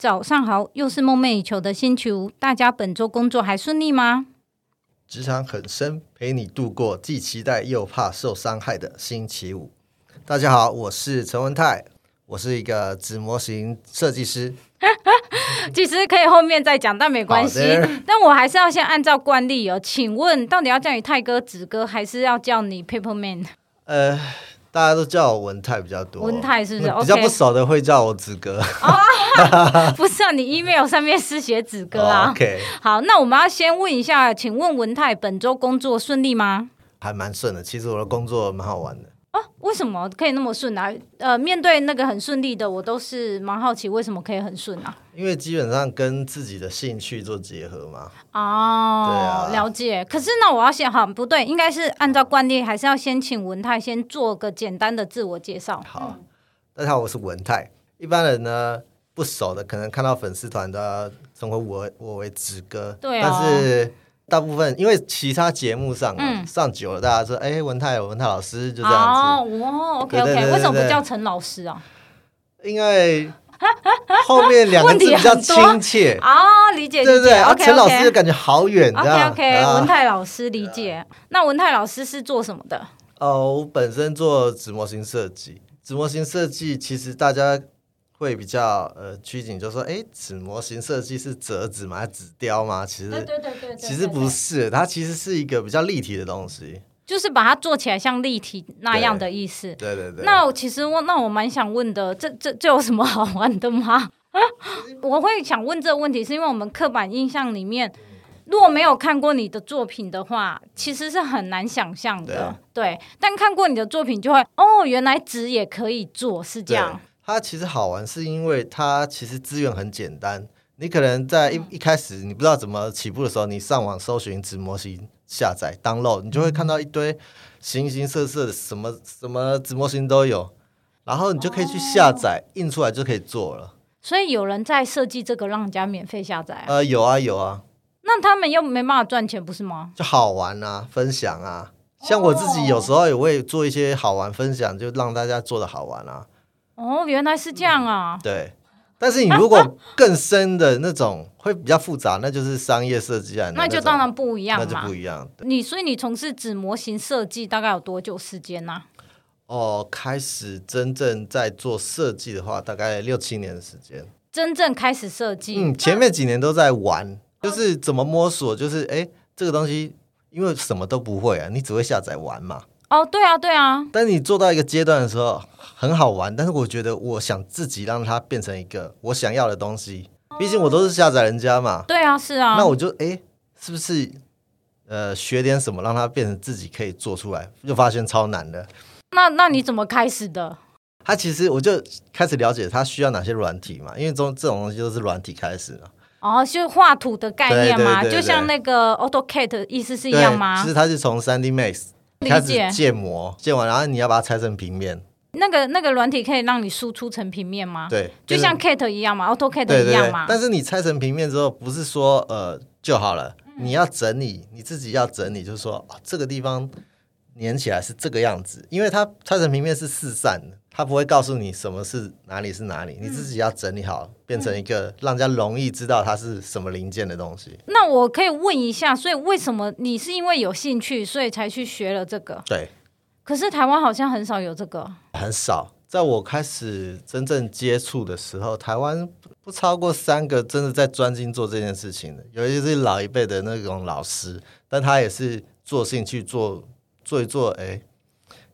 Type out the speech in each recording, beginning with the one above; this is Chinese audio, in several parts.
早上好，又是梦寐以求的星期五，大家本周工作还顺利吗？职场很深，陪你度过既期待又怕受伤害的星期五。大家好，我是陈文泰，我是一个纸模型设计师。其实可以后面再讲，但没关系。但我还是要先按照惯例哦，请问到底要叫你泰哥、子哥，还是要叫你 Paperman？呃。大家都叫我文泰比较多，文泰是不是？比较不熟的会叫我子哥。啊、不是啊，你 email 上面是写子哥啊。哦、OK，好，那我们要先问一下，请问文泰本周工作顺利吗？还蛮顺的，其实我的工作蛮好玩的。哦，为什么可以那么顺啊？呃，面对那个很顺利的，我都是蛮好奇，为什么可以很顺啊？因为基本上跟自己的兴趣做结合嘛。哦，对啊，了解。可是那我要先，好，不对，应该是按照惯例，还是要先请文泰先做个简单的自我介绍。好，大家好，我是文泰。一般人呢不熟的，可能看到粉丝团的称呼我我为子哥，对、哦，但是。大部分因为其他节目上、嗯、上久了，大家说哎，文泰文泰老师就这样子。哦，哇，OK OK，为什么不叫陈老师啊？因为后面两个字比较亲切啊，理解理解。对对对，OK 陈老师就感觉好远。OK OK，啊、文泰老师理解。那文泰老师是做什么的？哦，我本身做纸模型设计，纸模型设计其实大家。会比较呃拘谨，就说哎，纸模型设计是折纸吗？纸雕吗？其实，对对对对，其实不是，它其实是一个比较立体的东西，就是把它做起来像立体那样的意思。对对对。那其实我那我蛮想问的，这这这有什么好玩的吗？我会想问这个问题，是因为我们刻板印象里面，如果没有看过你的作品的话，其实是很难想象的。对，对，但看过你的作品，就会哦，原来纸也可以做，是这样。它其实好玩，是因为它其实资源很简单。你可能在一一开始你不知道怎么起步的时候，你上网搜寻纸模型下载 download，你就会看到一堆形形色色的什么什么纸模型都有，然后你就可以去下载，印出来就可以做了。所以有人在设计这个让人家免费下载啊？呃，有啊有啊。那他们又没办法赚钱，不是吗？就好玩啊，分享啊。像我自己有时候也会做一些好玩分享，就让大家做的好玩啊。哦，原来是这样啊！对，但是你如果更深的那种会比较复杂，那就是商业设计啊，那就当然不一样，那就不一样。你所以你从事纸模型设计大概有多久时间呢？哦，开始真正在做设计的话，大概六七年的时间。真正开始设计，嗯，前面几年都在玩，就是怎么摸索，就是哎，这个东西因为什么都不会啊，你只会下载玩嘛。哦，对啊，对啊。但你做到一个阶段的时候，很好玩。但是我觉得，我想自己让它变成一个我想要的东西。毕竟我都是下载人家嘛。对啊，是啊。那我就哎，是不是呃学点什么，让它变成自己可以做出来？就发现超难的。那那你怎么开始的？他其实我就开始了解他需要哪些软体嘛，因为这种这种东西都是软体开始的。哦，就画图的概念嘛，就像那个 AutoCAD 意思是一样吗？其实它是从 3D Max。开始建模，建完然后你要把它拆成平面。那个那个软体可以让你输出成平面吗？对，就像 Cat 一样嘛，AutoCAD 一样嘛。但是你拆成平面之后，不是说呃就好了，嗯、你要整理，你自己要整理，就是说、哦、这个地方粘起来是这个样子，因为它拆成平面是四散的。它不会告诉你什么是哪里是哪里，嗯、你自己要整理好，变成一个让人家容易知道它是什么零件的东西。那我可以问一下，所以为什么你是因为有兴趣，所以才去学了这个？对。可是台湾好像很少有这个。很少，在我开始真正接触的时候，台湾不超过三个真的在专心做这件事情的，尤其是老一辈的那种老师，但他也是做兴趣做做一做，哎。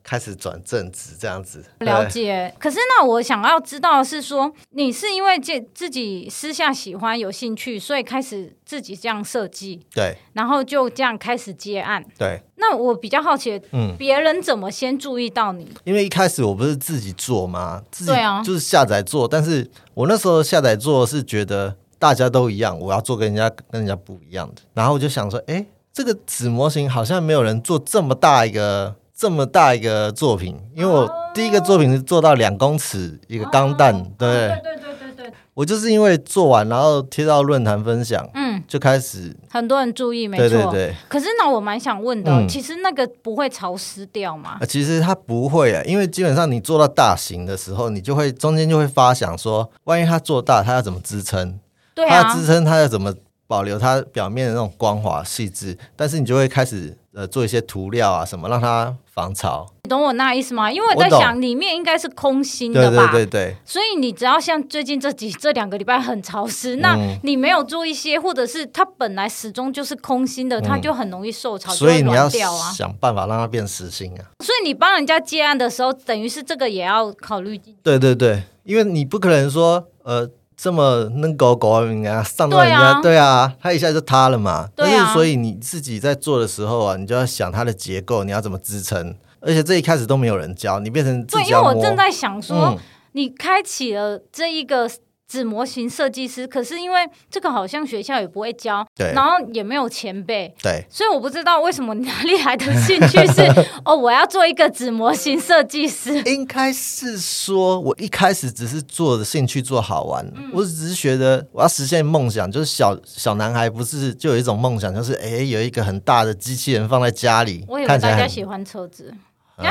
开始转正职这样子，了解。可是那我想要知道的是说，你是因为这自己私下喜欢有兴趣，所以开始自己这样设计，对，然后就这样开始接案，对。那我比较好奇，嗯，别人怎么先注意到你？因为一开始我不是自己做吗？自啊，就是下载做。但是我那时候下载做是觉得大家都一样，我要做跟人家跟人家不一样的。然后我就想说，哎，这个纸模型好像没有人做这么大一个。这么大一个作品，因为我第一个作品是做到两公尺一个钢弹，对、哦、对对对对对。我就是因为做完，然后贴到论坛分享，嗯，就开始很多人注意，没错。对对对。可是那，我蛮想问的，嗯、其实那个不会潮湿掉吗？其实它不会啊，因为基本上你做到大型的时候，你就会中间就会发想说，万一它做大，它要怎么支撑？对啊。它支撑，它要怎么保留它表面的那种光滑细致？但是你就会开始呃做一些涂料啊什么，让它。防潮，你懂我那意思吗？因为我在想，里面应该是空心的吧？对对对对。所以你只要像最近这几这两个礼拜很潮湿，嗯、那你没有做一些，或者是它本来始终就是空心的，嗯、它就很容易受潮，所以你要想办法让它变实心啊。所以你帮人家接案的时候，等于是这个也要考虑进。对对对，因为你不可能说呃。这么能搞搞啊，上到人家，对啊，它啊，他一下就塌了嘛。对啊，但是所以你自己在做的时候啊，你就要想它的结构，你要怎么支撑，而且这一开始都没有人教，你变成自己。对，因为我正在想说，嗯、你开启了这一个。纸模型设计师，可是因为这个好像学校也不会教，对然后也没有前辈，对，所以我不知道为什么哪里来的兴趣是 哦，我要做一个纸模型设计师。应该是说我一开始只是做的兴趣，做好玩，嗯、我只是觉得我要实现梦想，就是小小男孩不是就有一种梦想，就是哎有一个很大的机器人放在家里，我以为大家喜欢车子。嗯、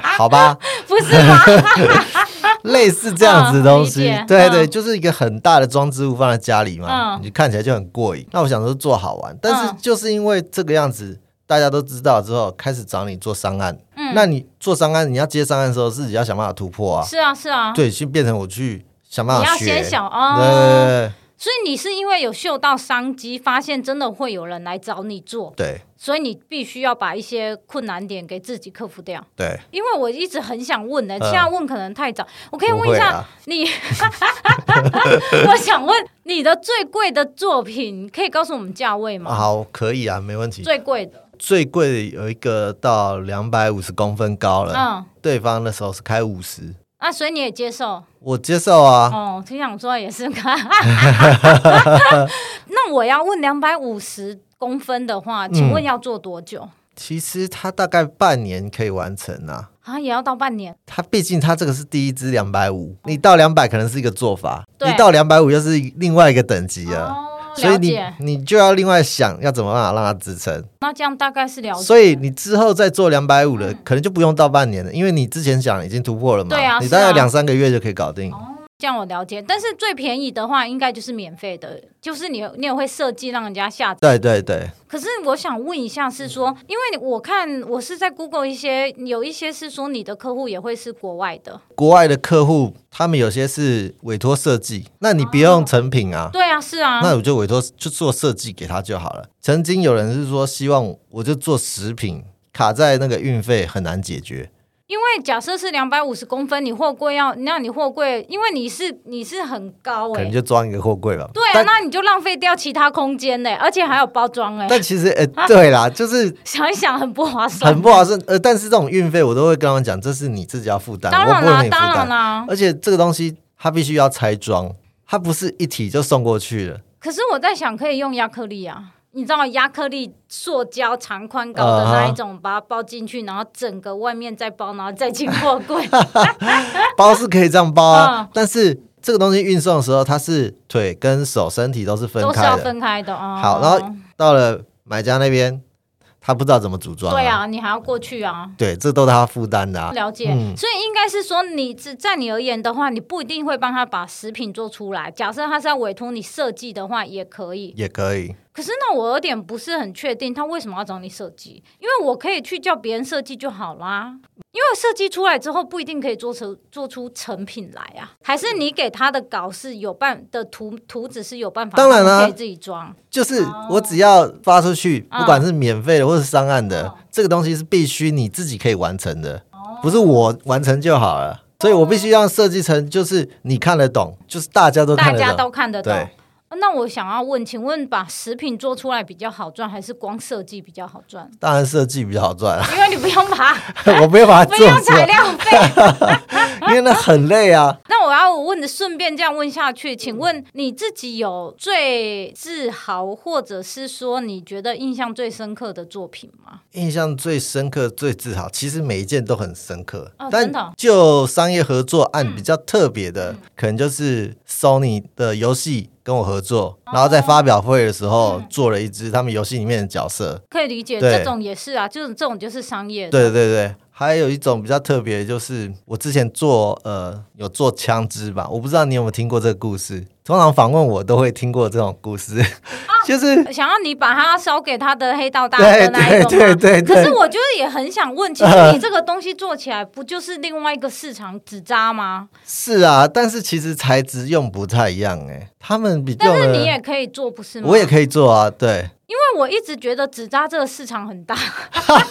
好吧，不是吗？类似这样子的东西，嗯、对对，就是一个很大的装置物放在家里嘛，嗯、你看起来就很过瘾。那我想说做好玩，但是就是因为这个样子，大家都知道之后，开始找你做商案。嗯，那你做商案，你要接商案的时候，自己要想办法突破啊。是啊，是啊。对，就变成我去想办法学。你要先想哦。对，对，对。所以你是因为有嗅到商机，发现真的会有人来找你做，对，所以你必须要把一些困难点给自己克服掉，对。因为我一直很想问呢、欸，现在问可能太早，我可以问一下你，我想问你的最贵的作品，可以告诉我们价位吗？好，可以啊，没问题。最贵的，最贵的有一个到两百五十公分高了，嗯，对方那时候是开五十。那、啊、所以你也接受？我接受啊。哦，挺想说也是。那我要问两百五十公分的话，请问要做多久？嗯、其实它大概半年可以完成啊。啊，也要到半年？它毕竟它这个是第一支两百五，你到两百可能是一个做法，对你到两百五又是另外一个等级了。哦所以你你就要另外想要怎么办法让它支撑？那这样大概是了解。所以你之后再做两百五的，可能就不用到半年了，因为你之前讲已经突破了嘛。对啊，你大概两三个月就可以搞定。这样我了解，但是最便宜的话，应该就是免费的，就是你你也会设计让人家下载。对对对。可是我想问一下，是说，因为我看我是在 Google 一些，有一些是说你的客户也会是国外的。国外的客户，他们有些是委托设计，那你不用成品啊。对啊，是啊。那我就委托就做设计给他就好了。曾经有人是说，希望我就做食品，卡在那个运费很难解决。因为假设是两百五十公分，你货柜要，那你货柜，因为你是你是很高哎、欸，可能就装一个货柜吧。对啊，但那你就浪费掉其他空间呢、欸，而且还有包装哎、欸。但其实哎，欸、对啦，就是 想一想很不划算，很不划算。呃，但是这种运费我都会跟他们讲，这是你自己要负担，当然啦，当然啦。而且这个东西它必须要拆装，它不是一体就送过去了。可是我在想，可以用亚克力啊。你知道亚克力塑胶长宽高的那一种，把它包进去，然后整个外面再包，然后再进货柜。包是可以这样包啊，但是这个东西运送的时候，它是腿跟手、身体都是分开的，都是要分开的哦。好，然后到了买家那边。他不知道怎么组装，对啊，你还要过去啊，对，这都是他负担的啊。了解，嗯、所以应该是说，你只在你而言的话，你不一定会帮他把食品做出来。假设他是要委托你设计的话，也可以，也可以。可是呢，我有点不是很确定，他为什么要找你设计？因为我可以去叫别人设计就好啦。因为设计出来之后不一定可以做成做出成品来啊，还是你给他的稿是有办的图图纸是有办法，当然了，可以自己装。就是我只要发出去，不管是免费的或是商案的，这个东西是必须你自己可以完成的，不是我完成就好了。所以我必须让设计成就是你看得懂，就是大家都看得懂，大家都看得懂。那我想要问，请问把食品做出来比较好赚，还是光设计比较好赚？当然设计比较好赚啊，因为你不用把，我不用把它做，不用材料费，因为那很累啊。那那我要问的，顺便这样问下去，请问你自己有最自豪，或者是说你觉得印象最深刻的作品吗？印象最深刻、最自豪，其实每一件都很深刻。哦、但就商业合作案比较特别的，嗯、可能就是 Sony 的游戏。跟我合作，然后在发表会的时候做了一支他们游戏里面的角色，可以理解，这种也是啊，就是这种就是商业。对对对，还有一种比较特别，就是我之前做呃有做枪支吧，我不知道你有没有听过这个故事。通常访问我都会听过这种故事。就是想要你把它烧给他的黑道大哥那一种？对对对对对。可是我觉得也很想问，其实你这个东西做起来不就是另外一个市场纸扎吗？是啊，但是其实材质用不太一样哎，他们比较。但是你也可以做，不是吗？我也可以做啊，对。因为我一直觉得纸扎这个市场很大，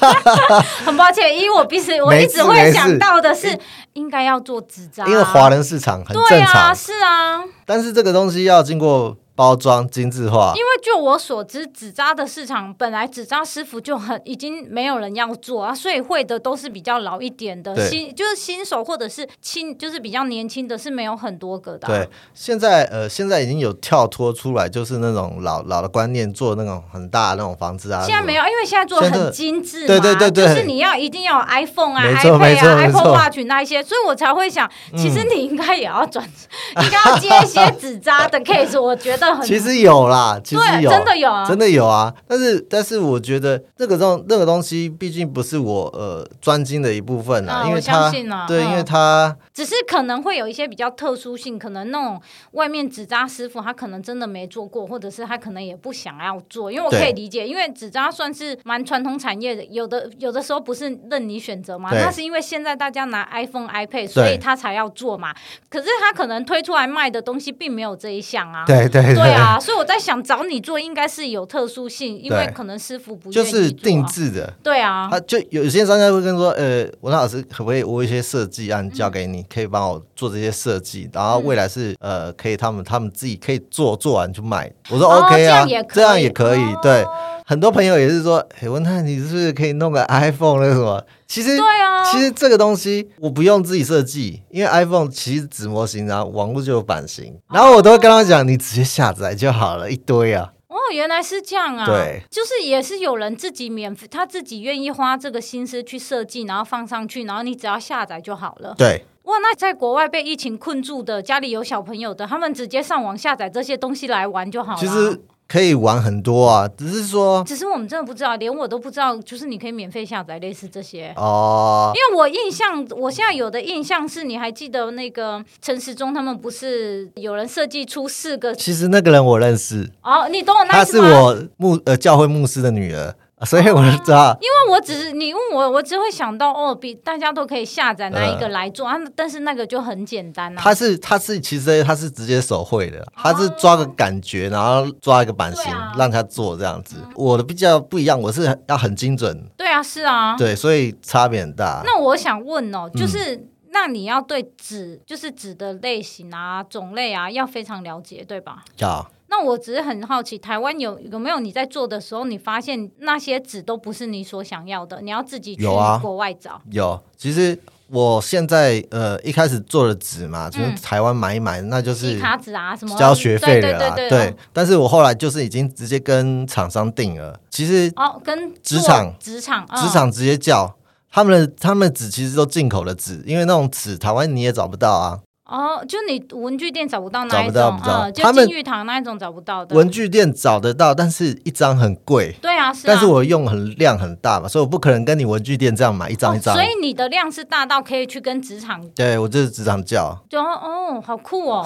很抱歉，因为我平时我一直会想到的是应该要做纸扎，因为华人市场很正常，对啊，是啊。但是这个东西要经过。包装精致化，因为就我所知，纸扎的市场本来纸扎师傅就很已经没有人要做啊，所以会的都是比较老一点的新，就是新手或者是轻，就是比较年轻的，是没有很多个的啊。对，现在呃，现在已经有跳脱出来，就是那种老老的观念，做那种很大的那种房子啊。现在没有，因为现在做的很精致嘛，对对对对，就是你要一定要有 iPhone 啊、iPad 啊、iPhone Watch 那一些，所以我才会想，其实你应该也要转，应该要接一些纸扎的 case，我觉得很。其实有。有啦，其实有，真的有啊，真的有啊。但是，但是，我觉得这个东那个东西，毕竟不是我呃专精的一部分啊，因为它，对，因为它只是可能会有一些比较特殊性，可能那种外面纸扎师傅他可能真的没做过，或者是他可能也不想要做，因为我可以理解，因为纸扎算是蛮传统产业的，有的有的时候不是任你选择嘛，那是因为现在大家拿 iPhone、iPad，所以他才要做嘛。可是他可能推出来卖的东西并没有这一项啊，对对 对，啊，所以我在。想找你做，应该是有特殊性，因为可能师傅不就是定制的，对啊，他就有些商家会跟说，呃，文泰老师可不可以我一些设计案交给你，嗯、可以帮我做这些设计，然后未来是、嗯、呃，可以他们他们自己可以做，做完就卖。我说 OK 啊，哦、这样，这样也可以，哦、对。很多朋友也是说，哎，文泰，你是不是可以弄个 iPhone 那个什么？其实，对啊，其实这个东西我不用自己设计，因为 iPhone 其实纸模型然后，网络就有版型，然后我都会跟他讲，你直接下载就好了，一堆啊。哦，原来是这样啊。对，就是也是有人自己免费，他自己愿意花这个心思去设计，然后放上去，然后你只要下载就好了。对。哇，那在国外被疫情困住的，家里有小朋友的，他们直接上网下载这些东西来玩就好了。其实。可以玩很多啊，只是说，只是我们真的不知道，连我都不知道，就是你可以免费下载类似这些哦。因为我印象，我现在有的印象是，你还记得那个陈时中他们不是有人设计出四个？其实那个人我认识哦，你懂我那？他是我牧呃教会牧师的女儿。所以我就知道，因为我只是你问我，我只会想到哦，比大家都可以下载那一个来做啊？但是那个就很简单啊。他是他是其实他是直接手绘的，他是抓个感觉，然后抓一个版型让他做这样子。我的比较不一样，我是要很精准。对啊，是啊，对，所以差别很大。那我想问哦，就是那你要对纸，就是纸的类型啊、种类啊，要非常了解，对吧？要。那我只是很好奇，台湾有有没有你在做的时候，你发现那些纸都不是你所想要的，你要自己去国外找。有，啊、有，其实我现在呃一开始做的纸嘛，从台湾买一买，嗯、那就是卡纸啊什么交学费的啦。对，对，但是我后来就是已经直接跟厂商订了。其实哦，跟纸厂纸厂纸厂直接叫他们的他们的纸其实都进口的纸，因为那种纸台湾你也找不到啊。哦，就你文具店找不到那一种，找不到，嗯，就金玉堂那一种找不到的。文具店找得到，但是一张很贵。对啊，是啊。但是我用很量很大嘛，所以我不可能跟你文具店这样买一张一张。所以你的量是大到可以去跟职场。对，我就是职场叫。就哦，好酷哦，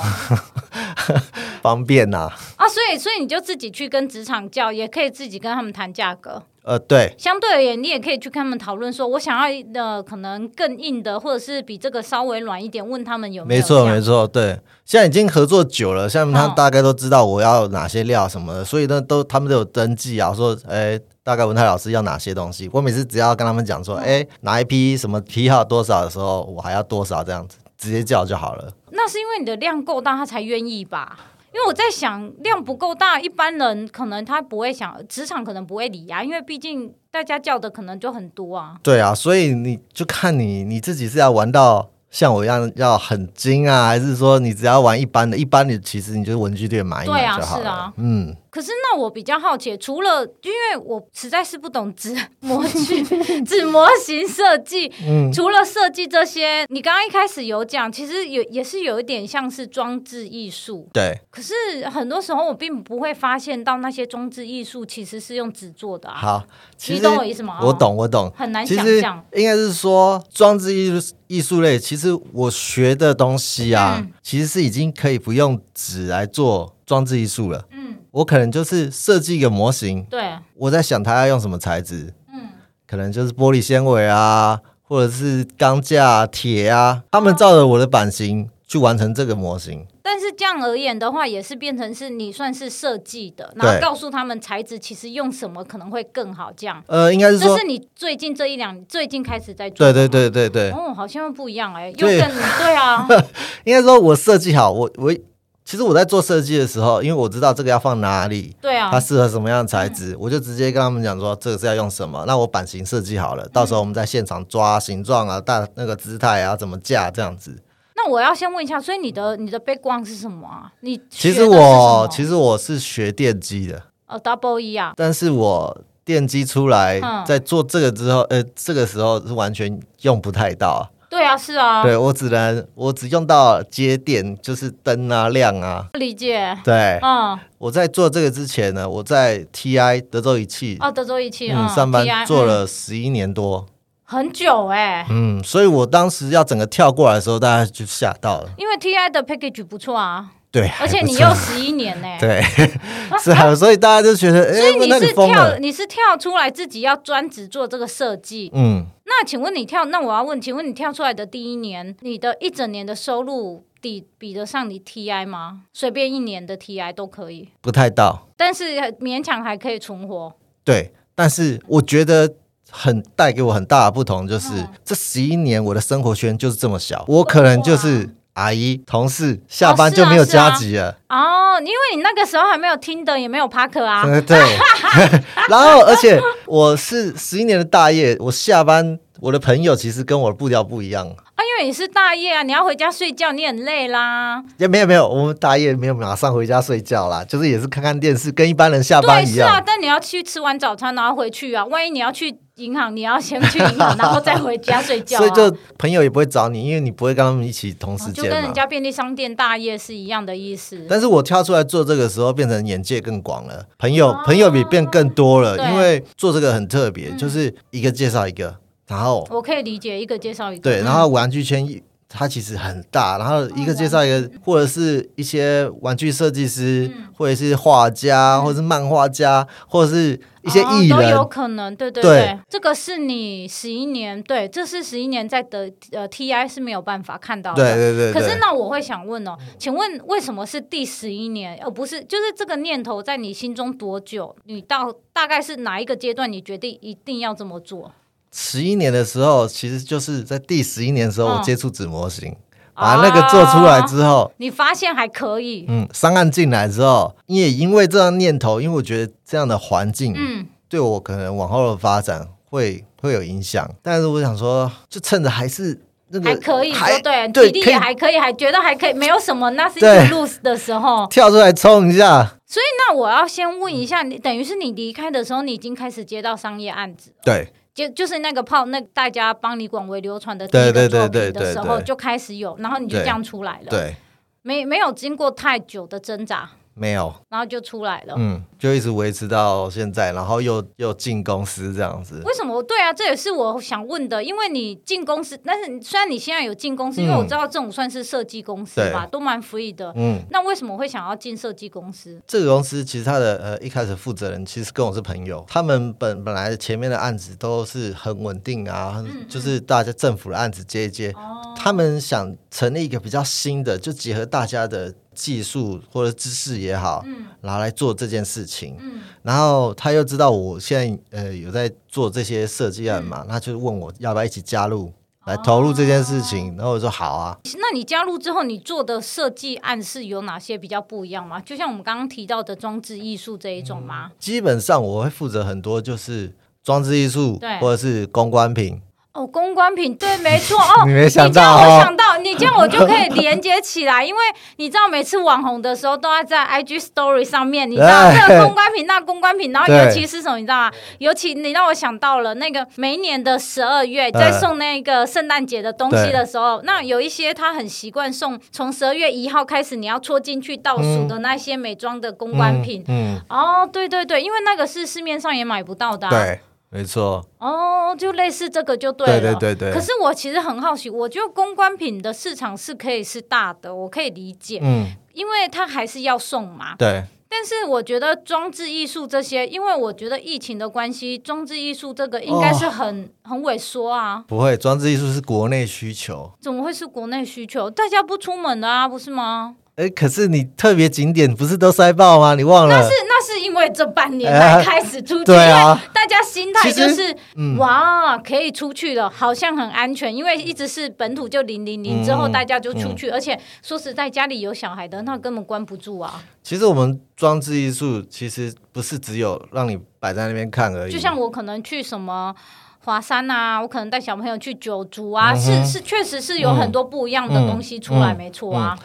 方便呐。啊，所以所以你就自己去跟职场叫，也可以自己跟他们谈价格。呃，对，相对而言，你也可以去跟他们讨论，说我想要的可能更硬的，或者是比这个稍微软一点，问他们有没有。没错，没错，对，现在已经合作久了，像他大概都知道我要哪些料什么的，哦、所以呢，都他们都有登记啊，说，哎，大概文泰老师要哪些东西，我每次只要跟他们讲说，哎、嗯，哪一批什么批号多少的时候，我还要多少这样子，直接叫就好了。那是因为你的量够大，他才愿意吧？因为我在想，量不够大，一般人可能他不会想，职场可能不会理啊，因为毕竟大家叫的可能就很多啊。对啊，所以你就看你你自己是要玩到像我一样要很精啊，还是说你只要玩一般的？一般的其实你就是文具店买一买就好了。对啊，是啊，嗯。可是那我比较好奇，除了因为我实在是不懂纸 模具、纸模型设计，嗯，除了设计这些，你刚刚一开始有讲，其实有也是有一点像是装置艺术。对。可是很多时候我并不会发现到那些装置艺术其实是用纸做的啊。好，你懂我意思吗？我懂，我懂。很难想象。应该是说装置艺术艺术类，其实我学的东西啊，嗯、其实是已经可以不用纸来做装置艺术了。嗯。我可能就是设计一个模型，对，我在想它要用什么材质，嗯，可能就是玻璃纤维啊，或者是钢架、铁啊，他们照着我的版型去完成这个模型。但是这样而言的话，也是变成是你算是设计的，然后告诉他们材质其实用什么可能会更好。这样，呃，应该是说这是你最近这一两最近开始在做，对对对对对，哦，好像不一样哎、欸，又更 对啊，应该说我设计好，我我。其实我在做设计的时候，因为我知道这个要放哪里，对啊，它适合什么样的材质，嗯、我就直接跟他们讲说这个是要用什么。那我版型设计好了，嗯、到时候我们在现场抓形状啊、大那个姿态啊、怎么架这样子。那我要先问一下，所以你的你的 background 是什么啊？你其实我其实我是学电机的，哦，double E 啊。但是我电机出来，嗯、在做这个之后，呃，这个时候是完全用不太到。对啊，是啊，对我只能我只用到接电，就是灯啊亮啊。理解。对，嗯，我在做这个之前呢，我在 TI 德州仪器哦，德州仪器嗯上班做了十一年多，很久哎。嗯，所以我当时要整个跳过来的时候，大家就吓到了。因为 TI 的 package 不错啊。对，而且你又十一年呢。对，是啊，所以大家就觉得，所以你是跳，你是跳出来自己要专职做这个设计，嗯。那请问你跳？那我要问，请问你跳出来的第一年，你的一整年的收入比比得上你 TI 吗？随便一年的 TI 都可以，不太到，但是勉强还可以存活。对，但是我觉得很带给我很大的不同，就是、嗯、这十一年我的生活圈就是这么小，我可能就是。阿姨、同事下班就没有加急了。哦，啊啊、哦，因为你那个时候还没有 Tinder，也没有 Parker 啊。对。然后，而且我是十一年的大业，我下班，我的朋友其实跟我的步调不一样。啊，因为你是大夜啊，你要回家睡觉，你很累啦。也没有没有，我们大夜没有马上回家睡觉啦，就是也是看看电视，跟一般人下班一样。对，是啊，但你要去吃完早餐，然后回去啊。万一你要去。银行，你要先去银行，然后再回家睡觉，啊。所以就朋友也不会找你，因为你不会跟他们一起同时间，哦，就跟人家便利商店大夜是一样的意思。但是我跳出来做这个时候，变成眼界更广了，朋友，哦，朋友比变更多了。因为做这个很特别，就是一个介绍一个，然后我可以理解一个介绍一个。对，然后玩具圈它其实很大，然后一个介绍一个，或者是一些玩具设计师，或者是画家，或者是漫画家，或者是一些艺人，都有可能。对对对，这个是你十一年，对，这是十一年在的呃 TI 是没有办法看到的。对对对。可是那我会想问哦，请问为什么是第十一年，而不是就是这个念头在你心中多久？你到大概是哪一个阶段，你决定一定要这么做？十一年的时候，其实就是在第十一年的时候，我接触纸模型，嗯、把那个做出来之后，哦、你发现还可以。嗯，商案进来之后，也因为这样念头，因为我觉得这样的环境，嗯，对我可能往后的发展会会有影响。但是我想说，就趁着还是那个还可以，还对，体力也还可以，还觉得还可以，没有什么，那是一个 lose 的时候，跳出来冲一下。所以那我要先问一下，你等于是你离开的时候，你已经开始接到商业案子，对。就就是那个泡，那大家帮你广为流传的第一个作品的时候就开始有，然后你就这样出来了，对，没没有经过太久的挣扎。没有，然后就出来了，嗯，就一直维持到现在，然后又又进公司这样子。为什么？对啊，这也是我想问的，因为你进公司，但是虽然你现在有进公司，嗯、因为我知道这种算是设计公司吧，都蛮 free 的，嗯，那为什么会想要进设计公司？这个公司其实它的呃一开始负责人其实跟我是朋友，他们本本来前面的案子都是很稳定啊，嗯嗯就是大家政府的案子接一接，哦、他们想成立一个比较新的，就结合大家的。技术或者知识也好，嗯，拿来做这件事情，嗯，然后他又知道我现在呃有在做这些设计案嘛，嗯、他就问我要不要一起加入来投入这件事情，哦、然后我说好啊。那你加入之后，你做的设计案是有哪些比较不一样吗？就像我们刚刚提到的装置艺术这一种吗？基本上我会负责很多，就是装置艺术，对，或者是公关品。哦，公关品对，没错 哦。你没想到，你这样我想到，你这样我就可以连接起来，因为你知道每次网红的时候都要在 IG Story 上面，你知道这个公关品，那公关品，然后尤其是什么，你知道吗？尤其你让我想到了那个每一年的十二月在送那个圣诞节的东西的时候，那有一些他很习惯送从十二月一号开始你要戳进去倒数的那些美妆的公关品。嗯，哦，对对对，因为那个是市面上也买不到的啊。对。没错哦，就类似这个就对了。对对对对。可是我其实很好奇，我觉得公关品的市场是可以是大的，我可以理解。嗯，因为它还是要送嘛。对。但是我觉得装置艺术这些，因为我觉得疫情的关系，装置艺术这个应该是很、哦、很萎缩啊。不会，装置艺术是国内需求。怎么会是国内需求？大家不出门的啊，不是吗？哎，可是你特别景点不是都塞爆吗？你忘了？那是那是因为这半年才开始出去，对啊，大家心态就是、嗯、哇，可以出去了，好像很安全，因为一直是本土就零零零，之后大家就出去，嗯、而且说实在，家里有小孩的那根本关不住啊。其实我们装置艺术其实不是只有让你摆在那边看而已，就像我可能去什么华山啊，我可能带小朋友去九族啊，嗯、是是确实是有很多不一样的东西出来，没错啊。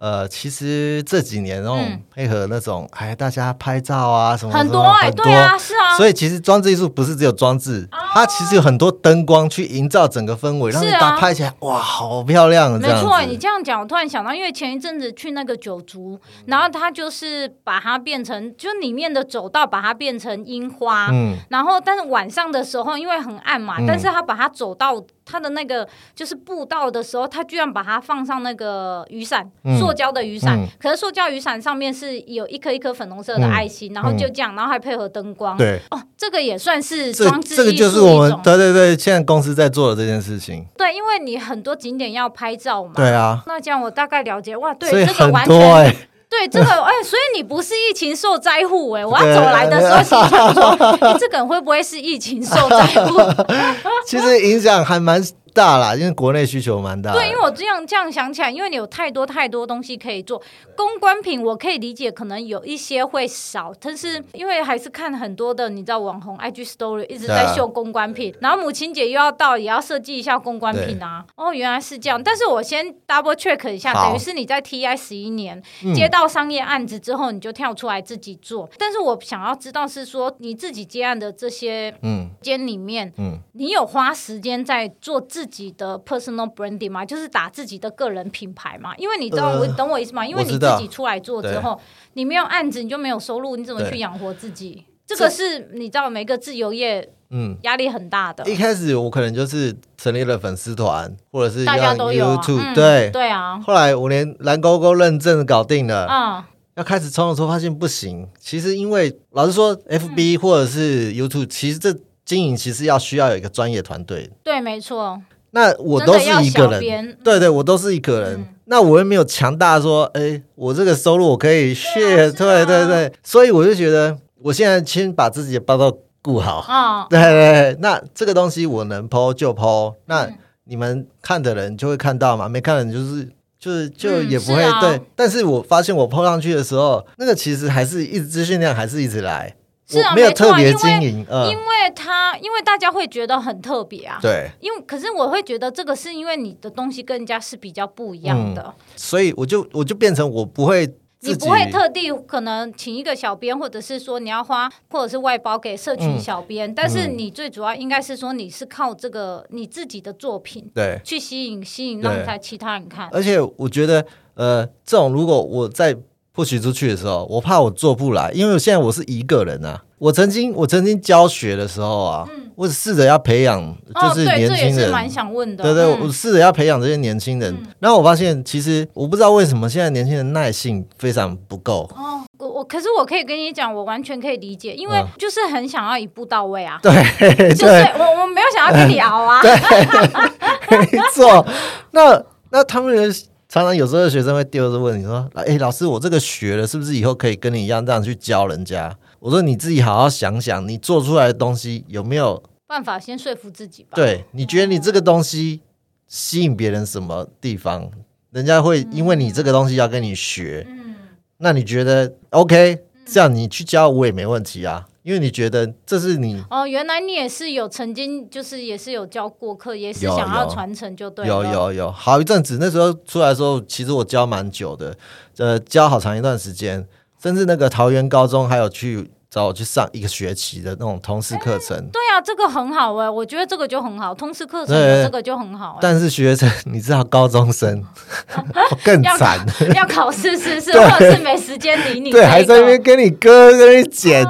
呃，其实这几年那种配合那种，嗯、哎，大家拍照啊什么，很多哎、欸，对啊，是啊。所以其实装置艺术不是只有装置，哦、它其实有很多灯光去营造整个氛围，让你把它拍起来，哇，好漂亮。没错，你这样讲，我突然想到，因为前一阵子去那个九族，然后它就是把它变成，就里面的走道把它变成樱花，嗯，然后但是晚上的时候因为很暗嘛，嗯、但是它把它走到。他的那个就是步道的时候，他居然把它放上那个雨伞，嗯、塑胶的雨伞。嗯、可是塑胶雨伞上面是有一颗一颗粉红色的爱心，嗯、然后就这样，然后还配合灯光。对，哦，这个也算是装置。这个就是我们对对对，现在公司在做的这件事情。对，因为你很多景点要拍照嘛。对啊。那这样我大概了解哇，对，这个完全。欸对这个，哎，所以你不是疫情受灾户哎！我要走来的时候心想说，你这个人会不会是疫情受灾户？其实影响还蛮。大啦，因为国内需求蛮大。对，因为我这样这样想起来，因为你有太多太多东西可以做。公关品我可以理解，可能有一些会少，但是因为还是看很多的，你知道网红 IG Story 一直在秀公关品，啊、然后母亲节又要到，也要设计一下公关品啊。哦，原来是这样。但是我先 double check 一下，等于是你在 TI 十一年接到商业案子之后，你就跳出来自己做。嗯、但是我想要知道是说你自己接案的这些嗯间里面，嗯，你有花时间在做自己的 personal branding 吗？就是打自己的个人品牌嘛？因为你知道我、呃、懂我意思吗？因为你自己出来做之后，你没有案子，你就没有收入，你怎么去养活自己？对这个是你知道每个自由业嗯压力很大的、嗯。一开始我可能就是成立了粉丝团，或者是大家都有 YouTube、啊嗯、对对啊。后来我连蓝勾勾认证搞定了，嗯，要开始冲的时候发现不行。其实因为老实说，FB 或者是 YouTube，、嗯、其实这经营其实要需要有一个专业团队。对，没错。那我都是一个人，对对，我都是一个人。嗯、那我又没有强大说，哎、欸，我这个收入我可以 share，对、啊、对对对。所以我就觉得，我现在先把自己的包包顾好。啊、哦，对对对。那这个东西我能 po 就 po，那你们看的人就会看到嘛，没看的人就是就是就也不会、嗯啊、对。但是我发现我 po 上去的时候，那个其实还是一直资讯量还是一直来。是啊，没有特别经营，因为、嗯、因为他因为大家会觉得很特别啊。对，因为可是我会觉得这个是因为你的东西跟人家是比较不一样的，嗯、所以我就我就变成我不会，你不会特地可能请一个小编，或者是说你要花或者是外包给社群小编，嗯、但是你最主要应该是说你是靠这个你自己的作品对。去吸引吸引让他其他人看，而且我觉得呃这种如果我在。不许出去的时候，我怕我做不来，因为现在我是一个人啊。我曾经我曾经教学的时候啊，嗯、我试着要培养，就是年轻人，蛮、哦、想问的。对对，嗯、我试着要培养这些年轻人，嗯、然后我发现其实我不知道为什么现在年轻人耐性非常不够。哦，我我可是我可以跟你讲，我完全可以理解，因为就是很想要一步到位啊。对，就是我我没有想要跟你 聊啊。对，没错。那那他们。常常有时候学生会丢着问你说：“哎，老师，我这个学了，是不是以后可以跟你一样这样去教人家？”我说：“你自己好好想想，你做出来的东西有没有办法先说服自己吧？对，你觉得你这个东西吸引别人什么地方？人家会因为你这个东西要跟你学，嗯，那你觉得 OK？这样你去教我也没问题啊。因为你觉得这是你哦，原来你也是有曾经就是也是有教过课，也是想要传承就对了。有有有，好一阵子，那时候出来的时候，其实我教蛮久的，呃，教好长一段时间，甚至那个桃园高中还有去。找我去上一个学期的那种通识课程。对啊，这个很好哎，我觉得这个就很好，通识课程这个就很好。但是学生，你知道高中生 更惨，要考试是是，或者是没时间理你，对，还在那边跟你哥跟你剪。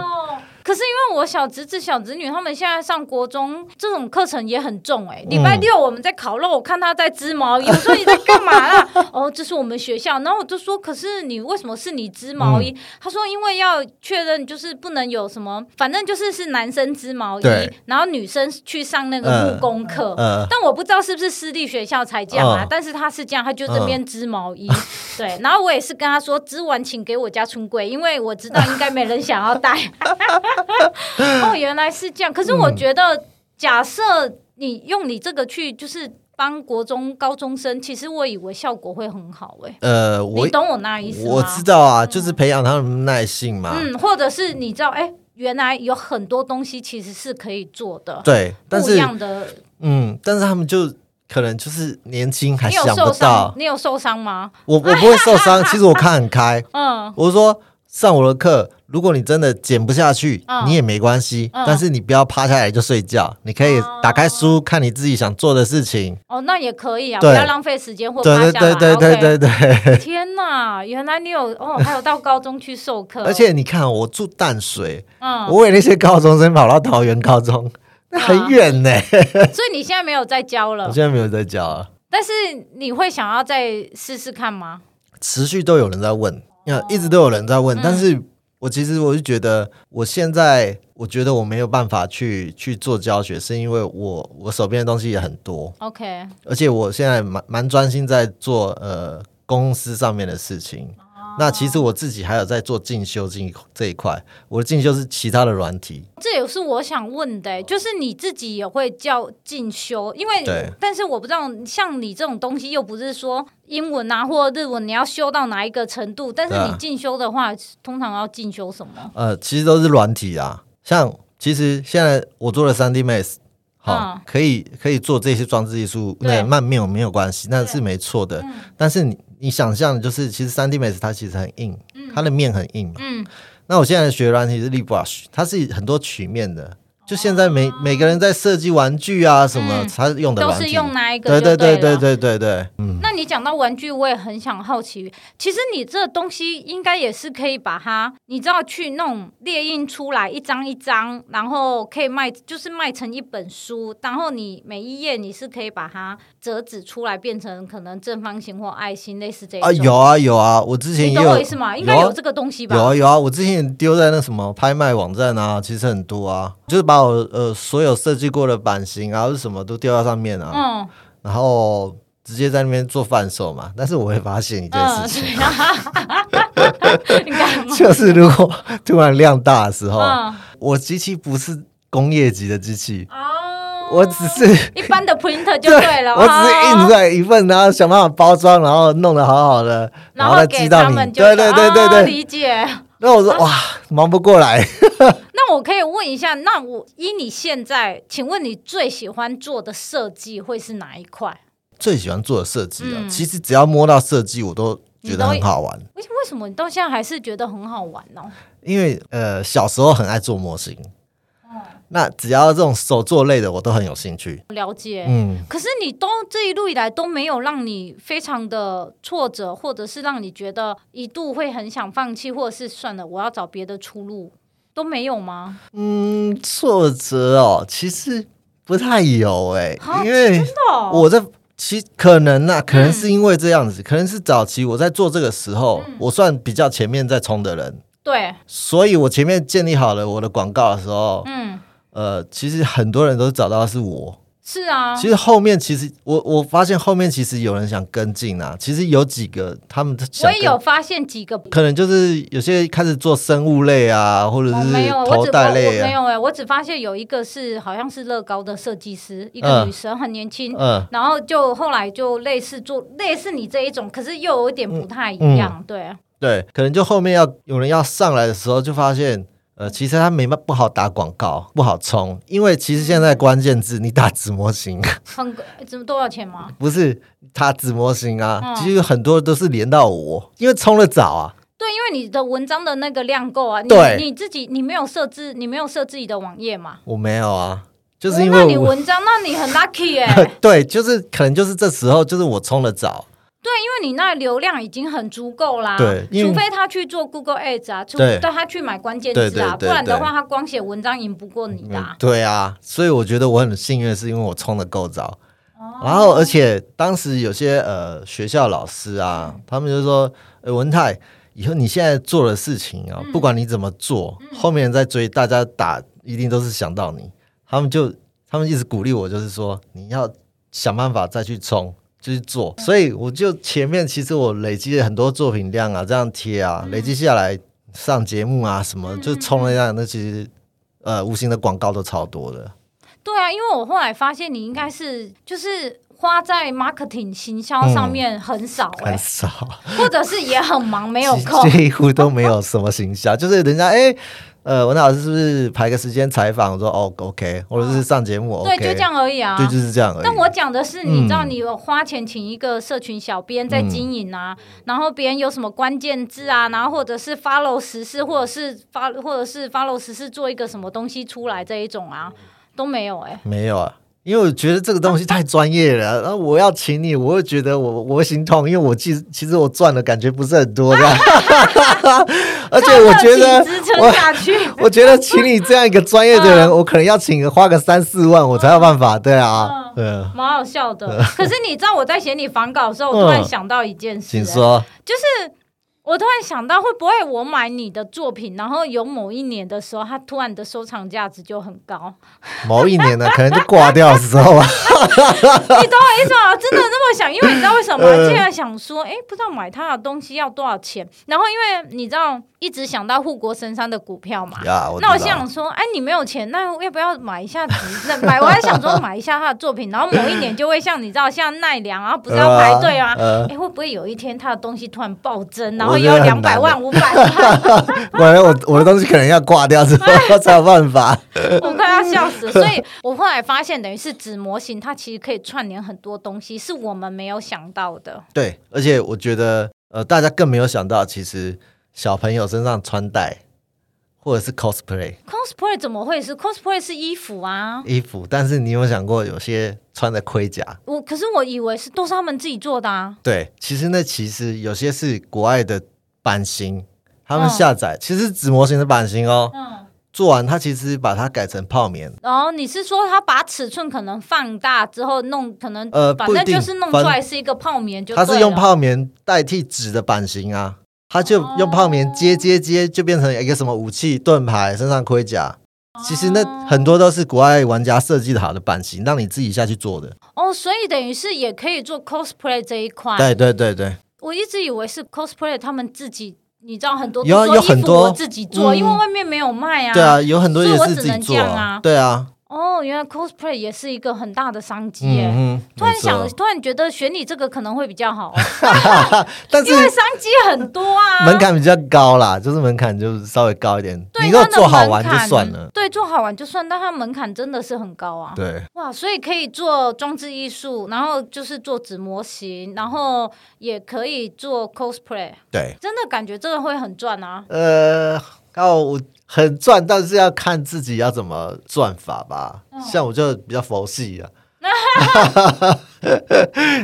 可是因为我小侄子、小侄女他们现在上国中，这种课程也很重哎、欸。礼拜六我们在烤肉，我看他在织毛衣，我说你在干嘛啦？哦，这是我们学校。然后我就说，可是你为什么是你织毛衣？嗯、他说因为要确认，就是不能有什么，反正就是是男生织毛衣，然后女生去上那个木工课。呃呃、但我不知道是不是私立学校才这样啊？呃、但是他是这样，他就这边织毛衣。呃、对，然后我也是跟他说，织完请给我家春贵，因为我知道应该没人想要带。哦，原来是这样。可是我觉得，假设你用你这个去，就是帮国中高中生，其实我以为效果会很好。哎，呃，我你懂我那意思吗？我知道啊，就是培养他们耐性嘛。嗯，或者是你知道，哎，原来有很多东西其实是可以做的。对，不一样的。嗯，但是他们就可能就是年轻，还想不到。你有受伤吗？我我不会受伤，其实我看很开。嗯，我说上我的课。如果你真的减不下去，哦、你也没关系，嗯、但是你不要趴下来就睡觉，嗯、你可以打开书、哦、看你自己想做的事情。哦，那也可以啊，不要浪费时间或趴下来。对对对对对对对。天哪，原来你有哦，还有到高中去授课。而且你看，我住淡水，嗯，我为那些高中生跑到桃园高中，那 很远呢。所以你现在没有在教了？我现在没有在教了。但是你会想要再试试看吗？持续都有人在问，哦、一直都有人在问，嗯、但是。我其实我就觉得，我现在我觉得我没有办法去去做教学，是因为我我手边的东西也很多，OK，而且我现在蛮蛮专心在做呃公司上面的事情。那其实我自己还有在做进修进这一块，我的进修是其他的软体。这也是我想问的，就是你自己也会叫进修，因为对但是我不知道像你这种东西又不是说英文啊或日文你要修到哪一个程度，但是你进修的话，啊、通常要进修什么？呃，其实都是软体啊，像其实现在我做的三 D Max，好、嗯、可以可以做这些装置艺术，那慢没有没有关系，那是没错的，嗯、但是你。你想象的就是，其实三 D Max 它其实很硬，嗯、它的面很硬嘛。嗯、那我现在学软体是 LeetBrush，它是很多曲面的。就现在每、哦、每个人在设计玩具啊什么，他、嗯、用的都是用那一个？对对对对对对对。嗯，那你讲到玩具，我也很想好奇，其实你这东西应该也是可以把它，你知道去弄列印出来一张一张，然后可以卖，就是卖成一本书，然后你每一页你是可以把它折纸出来，变成可能正方形或爱心，类似这种啊。有啊有啊，我之前也有，你懂我意思吗？应该有这个东西吧？有啊有啊，我之前也丢在那什么拍卖网站啊，其实很多啊，就是把。呃，所有设计过的版型啊，或是什么都丢到上面啊，嗯，然后直接在那边做贩售嘛。但是我会发现一件事情，就是如果突然量大的时候，嗯、我机器不是工业级的机器，哦，我只是一般的 printer 就对了，对，我只是印出来一份，然后想办法包装，然后弄得好好的，然后再寄到你，对对对对对，理解。那我说哇，忙不过来。那我可以问一下，那我依你现在，请问你最喜欢做的设计会是哪一块？最喜欢做的设计啊，嗯、其实只要摸到设计，我都觉得很好玩。为为什么你到现在还是觉得很好玩呢？因为呃，小时候很爱做模型。那只要这种手作类的，我都很有兴趣。了解，嗯。可是你都这一路以来都没有让你非常的挫折，或者是让你觉得一度会很想放弃，或者是算了，我要找别的出路，都没有吗？嗯，挫折哦，其实不太有哎、因为我在其可能啊，可能是因为这样子，嗯、可能是早期我在做这个时候，嗯、我算比较前面在冲的人，对，所以我前面建立好了我的广告的时候，嗯。呃，其实很多人都找到的是我，是啊。其实后面其实我我发现后面其实有人想跟进啊。其实有几个他们想，我也有发现几个，可能就是有些开始做生物类啊，或者是头戴类啊。没有哎，我只发现有一个是好像是乐高的设计师，一个女生很年轻，嗯，然后就后来就类似做类似你这一种，可是又有点不太一样，对。对，可能就后面要有人要上来的时候，就发现。呃，其实它没不好打广告，不好冲，因为其实现在关键字你打子模型，很怎么多少钱吗？不是，它子模型啊，嗯、其实很多都是连到我，因为冲的早啊。对，因为你的文章的那个量够啊。对，你自己你没有设置，你没有设置你的网页嘛？我没有啊，就是因为、你文章，那你很 lucky 哎、欸。对，就是可能就是这时候，就是我冲的早。对，因为你那流量已经很足够啦。对，除非他去做 Google Ads 啊，除非他去买关键字啊，不然的话，他光写文章赢不过你的、啊嗯。对啊，所以我觉得我很幸运，是因为我冲的够早。哦、然后，而且当时有些呃学校老师啊，嗯、他们就说：“文泰，以后你现在做的事情啊，嗯、不管你怎么做，嗯、后面人在追，大家打一定都是想到你。”他们就他们一直鼓励我，就是说你要想办法再去冲。就去做，所以我就前面其实我累积了很多作品量啊，这样贴啊，累积下来上节目啊什么，就冲了一下，那其实呃无形的广告都超多的。对啊，因为我后来发现你应该是就是花在 marketing 行销上面很少、欸。嗯，很少，或者是也很忙没有空，几乎都没有什么行销，就是人家哎。欸呃，文老师是不是排个时间采访？我说哦，OK，或者是上节目，OK，对，就这样而已啊，对，就是这样而已。但我讲的是，你知道，你有花钱请一个社群小编在经营啊，嗯、然后别人有什么关键字啊，然后或者是 follow 实事，或者是发，或者是 follow 实事做一个什么东西出来这一种啊，都没有哎、欸，没有啊。因为我觉得这个东西太专业了，然后我要请你，我会觉得我我会心痛，因为我其实其实我赚的感觉不是很多的，而且我觉得我 我觉得请你这样一个专业的人，我可能要请花个三四万，我才有办法，对啊，对，蛮好笑的。可是你知道我在写你访稿的时候，我突然想到一件事，请说，就是。我突然想到，会不会我买你的作品，然后有某一年的时候，它突然的收藏价值就很高。某一年呢，可能就挂掉的时候啊。你懂我意思吗？真的那么想？因为你知道为什么？竟然想说，哎，不知道买他的东西要多少钱。然后因为你知道，一直想到护国神山的股票嘛。Yeah, 我那我想说，哎，你没有钱，那要不要买一下？那买，我还想说买一下他的作品，然后某一年就会像你知道，像奈良，然后不是要排队啊？哎、呃，会不会有一天他的东西突然暴增，然后？要两百万、五百万，我我我的东西可能要挂掉之后才有办法。我快要笑死了，所以我后来发现，等于是纸模型，它其实可以串联很多东西，是我们没有想到的。对，而且我觉得，呃，大家更没有想到，其实小朋友身上穿戴，或者是 cosplay，cosplay 怎么会是 cosplay 是衣服啊？衣服，但是你有想过有些穿的盔甲？我可是我以为是都是他们自己做的啊。对，其实那其实有些是国外的。版型，他们下载、嗯、其实纸模型的版型哦，嗯、做完他其实把它改成泡棉。然哦，你是说他把尺寸可能放大之后弄，可能呃，反正就是弄出来是一个泡棉就，就他是用泡棉代替纸的版型啊，他就用泡棉接接接，就变成一个什么武器、盾牌、身上盔甲。其实那很多都是国外玩家设计的好的版型，让你自己下去做的。哦，所以等于是也可以做 cosplay 这一块。对对对对。我一直以为是 cosplay 他们自己，你知道很多有有很多自己做，因为外面没有卖啊。对啊，有很多也是自己做啊。对啊。哦，原来 cosplay 也是一个很大的商机耶！突然想，突然觉得选你这个可能会比较好，但是因为商机很多啊，门槛比较高啦，就是门槛就稍微高一点。你要做好玩就算了，对，做好玩就算，但它门槛真的是很高啊。对，哇，所以可以做装置艺术，然后就是做纸模型，然后也可以做 cosplay。对，真的感觉这个会很赚啊。呃，我。很赚，但是要看自己要怎么赚法吧。嗯、像我就比较佛系啊。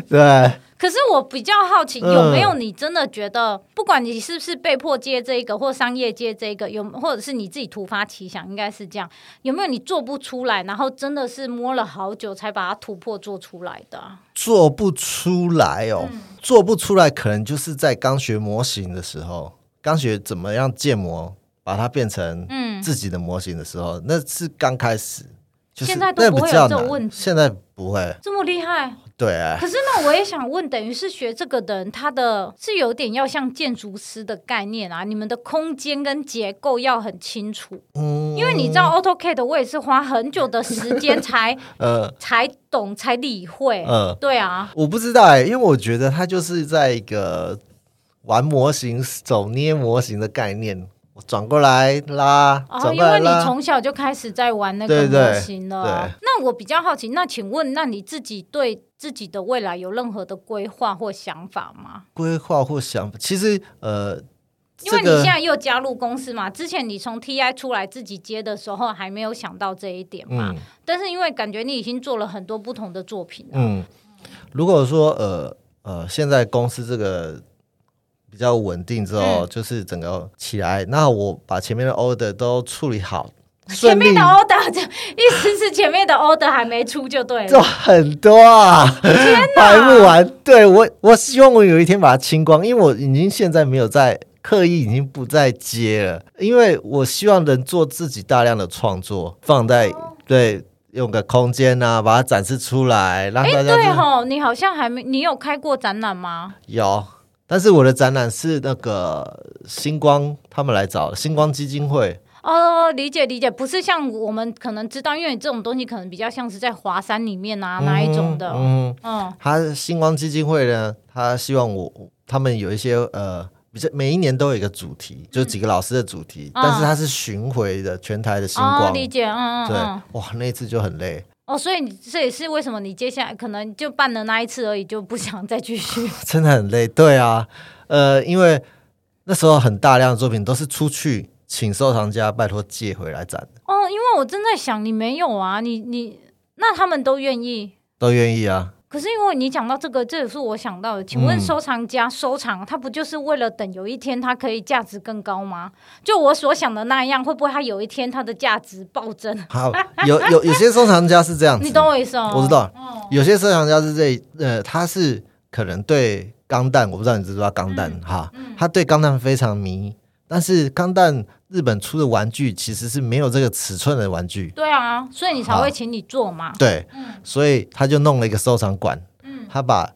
对。可是我比较好奇，有没有你真的觉得，嗯、不管你是不是被迫接这个，或商业接这个，有或者是你自己突发奇想，应该是这样。有没有你做不出来，然后真的是摸了好久才把它突破做出来的？做不出来哦，嗯、做不出来，可能就是在刚学模型的时候，刚学怎么样建模。把它变成自己的模型的时候，嗯、那是刚开始，就是、现在都不会有这种问题。现在不会这么厉害，对、啊。可是呢，我也想问，等于是学这个的人，他的是有点要像建筑师的概念啊，你们的空间跟结构要很清楚。嗯，因为你知道 AutoCAD，我也是花很久的时间才 呃才懂才理会。嗯、呃，对啊，我不知道哎、欸，因为我觉得它就是在一个玩模型、手捏模型的概念。我转过来拉，哦，因为你从小就开始在玩那个模型了。对对对，那我比较好奇，那请问，那你自己对自己的未来有任何的规划或想法吗？规划或想法，其实呃，因为你现在又加入公司嘛，之前你从 TI 出来自己接的时候还没有想到这一点嘛。嗯、但是因为感觉你已经做了很多不同的作品了。嗯，如果说呃呃，现在公司这个。比较稳定之后，嗯、就是整个起来。那我把前面的 order 都处理好，前面的 order 就意思是前面的 order 还没出就对了。做很多啊，天哪，排不完。对我，我希望我有一天把它清光，因为我已经现在没有在刻意，已经不再接了。因为我希望能做自己大量的创作，放在、哦、对用个空间啊，把它展示出来，让大家。对吼，你好像还没，你有开过展览吗？有。但是我的展览是那个星光他们来找星光基金会。哦，理解理解，不是像我们可能知道，因为这种东西可能比较像是在华山里面啊、嗯、那一种的，嗯嗯，他星光基金会呢，他希望我他们有一些呃，比较每一年都有一个主题，嗯、就几个老师的主题，嗯、但是他是巡回的全台的星光，哦、理解，嗯嗯，对，哇，那一次就很累。哦，所以你这也是为什么你接下来可能就办了那一次而已，就不想再继续。真的很累，对啊，呃，因为那时候很大量的作品都是出去请收藏家拜托借回来展的。哦，因为我正在想，你没有啊，你你那他们都愿意，都愿意啊。可是因为你讲到这个，这也是我想到的。请问收藏家收藏，他不就是为了等有一天它可以价值更高吗？就我所想的那样，会不会他有一天它的价值暴增？好，有有有些收藏家是这样子，你懂我意思哦？我知道，有些收藏家是这呃，他是可能对钢弹，我不知道你知不知道钢弹、嗯、哈，他对钢弹非常迷，但是钢弹。日本出的玩具其实是没有这个尺寸的玩具，对啊，所以你才会请你做嘛。对，嗯、所以他就弄了一个收藏馆，嗯、他把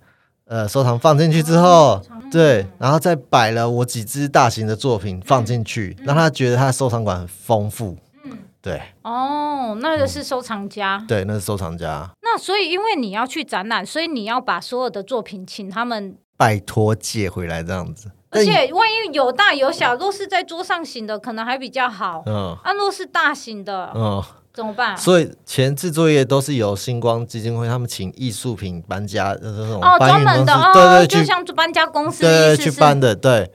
呃收藏放进去之后，嗯、对，然后再摆了我几只大型的作品放进去，嗯、让他觉得他的收藏馆很丰富。嗯，对。哦，那个是收藏家。嗯、对，那是收藏家。那所以因为你要去展览，所以你要把所有的作品请他们拜托借回来，这样子。而且万一有大有小，若是在桌上型的，可能还比较好。嗯，啊，若是大型的，嗯，怎么办？所以前置作业都是由星光基金会他们请艺术品搬家就是那种哦，专门的哦，对对，就像搬家公司对去搬的，对。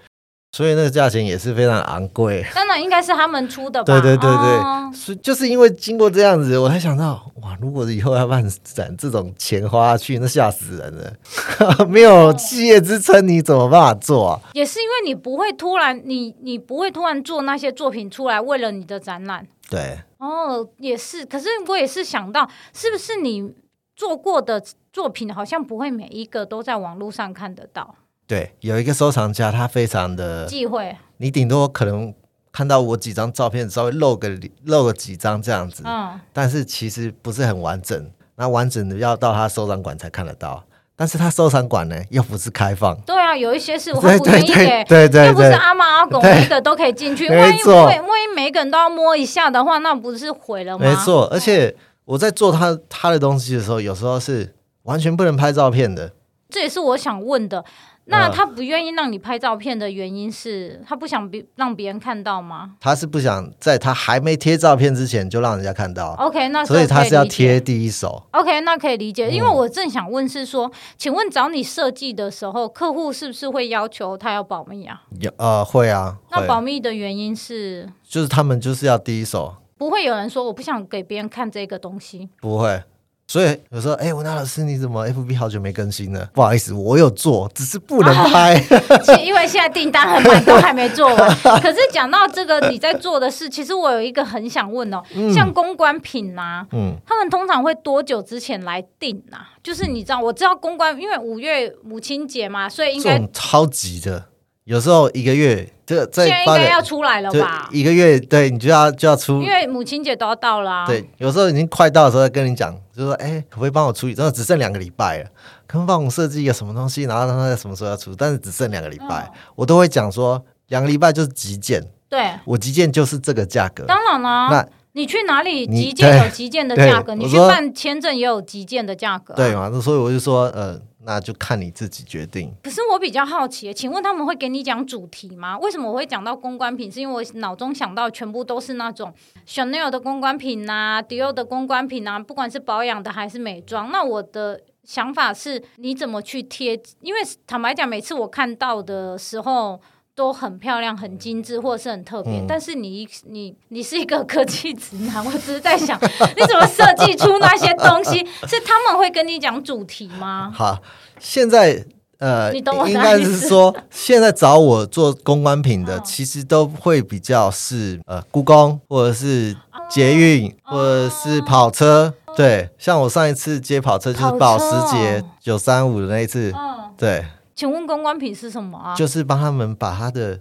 所以那个价钱也是非常昂贵，当然应该是他们出的吧？对对对对，是、哦、就是因为经过这样子，我才想到，哇，如果以后要办展，这种钱花下去，那吓死人了。没有企业支撑，你怎么办法做啊？也是因为你不会突然，你你不会突然做那些作品出来，为了你的展览。对，哦，也是。可是我也是想到，是不是你做过的作品，好像不会每一个都在网络上看得到？对，有一个收藏家，他非常的忌讳。你顶多可能看到我几张照片，稍微露个露个几张这样子，嗯，但是其实不是很完整。那完整的要到他收藏馆才看得到，但是他收藏馆呢又不是开放。对啊，有一些是我不愿意给，对对对，对对对，又不是阿猫阿狗每个都可以进去。万一万一每个人都要摸一下的话，那不是毁了吗？没错，而且我在做他他的东西的时候，有时候是完全不能拍照片的。这也是我想问的。那他不愿意让你拍照片的原因是他不想别让别人看到吗？他是不想在他还没贴照片之前就让人家看到。OK，那所以他是要贴第一手。OK，那可以理解，因为我正想问是说，嗯、请问找你设计的时候，客户是不是会要求他要保密啊？有呃，会啊。那保密的原因是？就是他们就是要第一手，不会有人说我不想给别人看这个东西。不会。所以有时候，哎、欸，文达老师，你怎么 FB 好久没更新了？不好意思，我有做，只是不能拍。哦、因为现在订单很满，都还没做完。可是讲到这个你在做的事，其实我有一个很想问哦，嗯、像公关品呐、啊，嗯，他们通常会多久之前来订啊？就是你知道，我知道公关，因为五月母亲节嘛，所以应该超级的。有时候一个月，这个在现在应该要出来了吧？一个月，对你就要就要出，因为母亲节都要到了、啊。对，有时候已经快到的时候，再跟你讲，就说：“哎，可不可以帮我处理？真的只剩两个礼拜了，可不可以帮我设计一个什么东西，然后让他在什么时候要出？但是只剩两个礼拜，嗯、我都会讲说，两个礼拜就是急件。对，我急件就是这个价格。当然啦、啊，那你去哪里急件有急件的价格，你去办签证也有急件的价格、啊。对嘛？所以我就说，呃。那就看你自己决定。可是我比较好奇，请问他们会给你讲主题吗？为什么我会讲到公关品？是因为我脑中想到全部都是那种 Chanel 的公关品啊迪奥的公关品啊，不管是保养的还是美妆。那我的想法是，你怎么去贴？因为坦白讲，每次我看到的时候。都很漂亮、很精致，或是很特别。嗯、但是你、你、你是一个科技直男，我只是在想，你怎么设计出那些东西？是他们会跟你讲主题吗？好，现在呃，你懂我应该是说，现在找我做公关品的，其实都会比较是呃，故宫或者是捷运、哦、或者是跑车。对，像我上一次接跑车就是保时捷九三五的那一次，哦、对。请问公关品是什么啊？就是帮他们把他的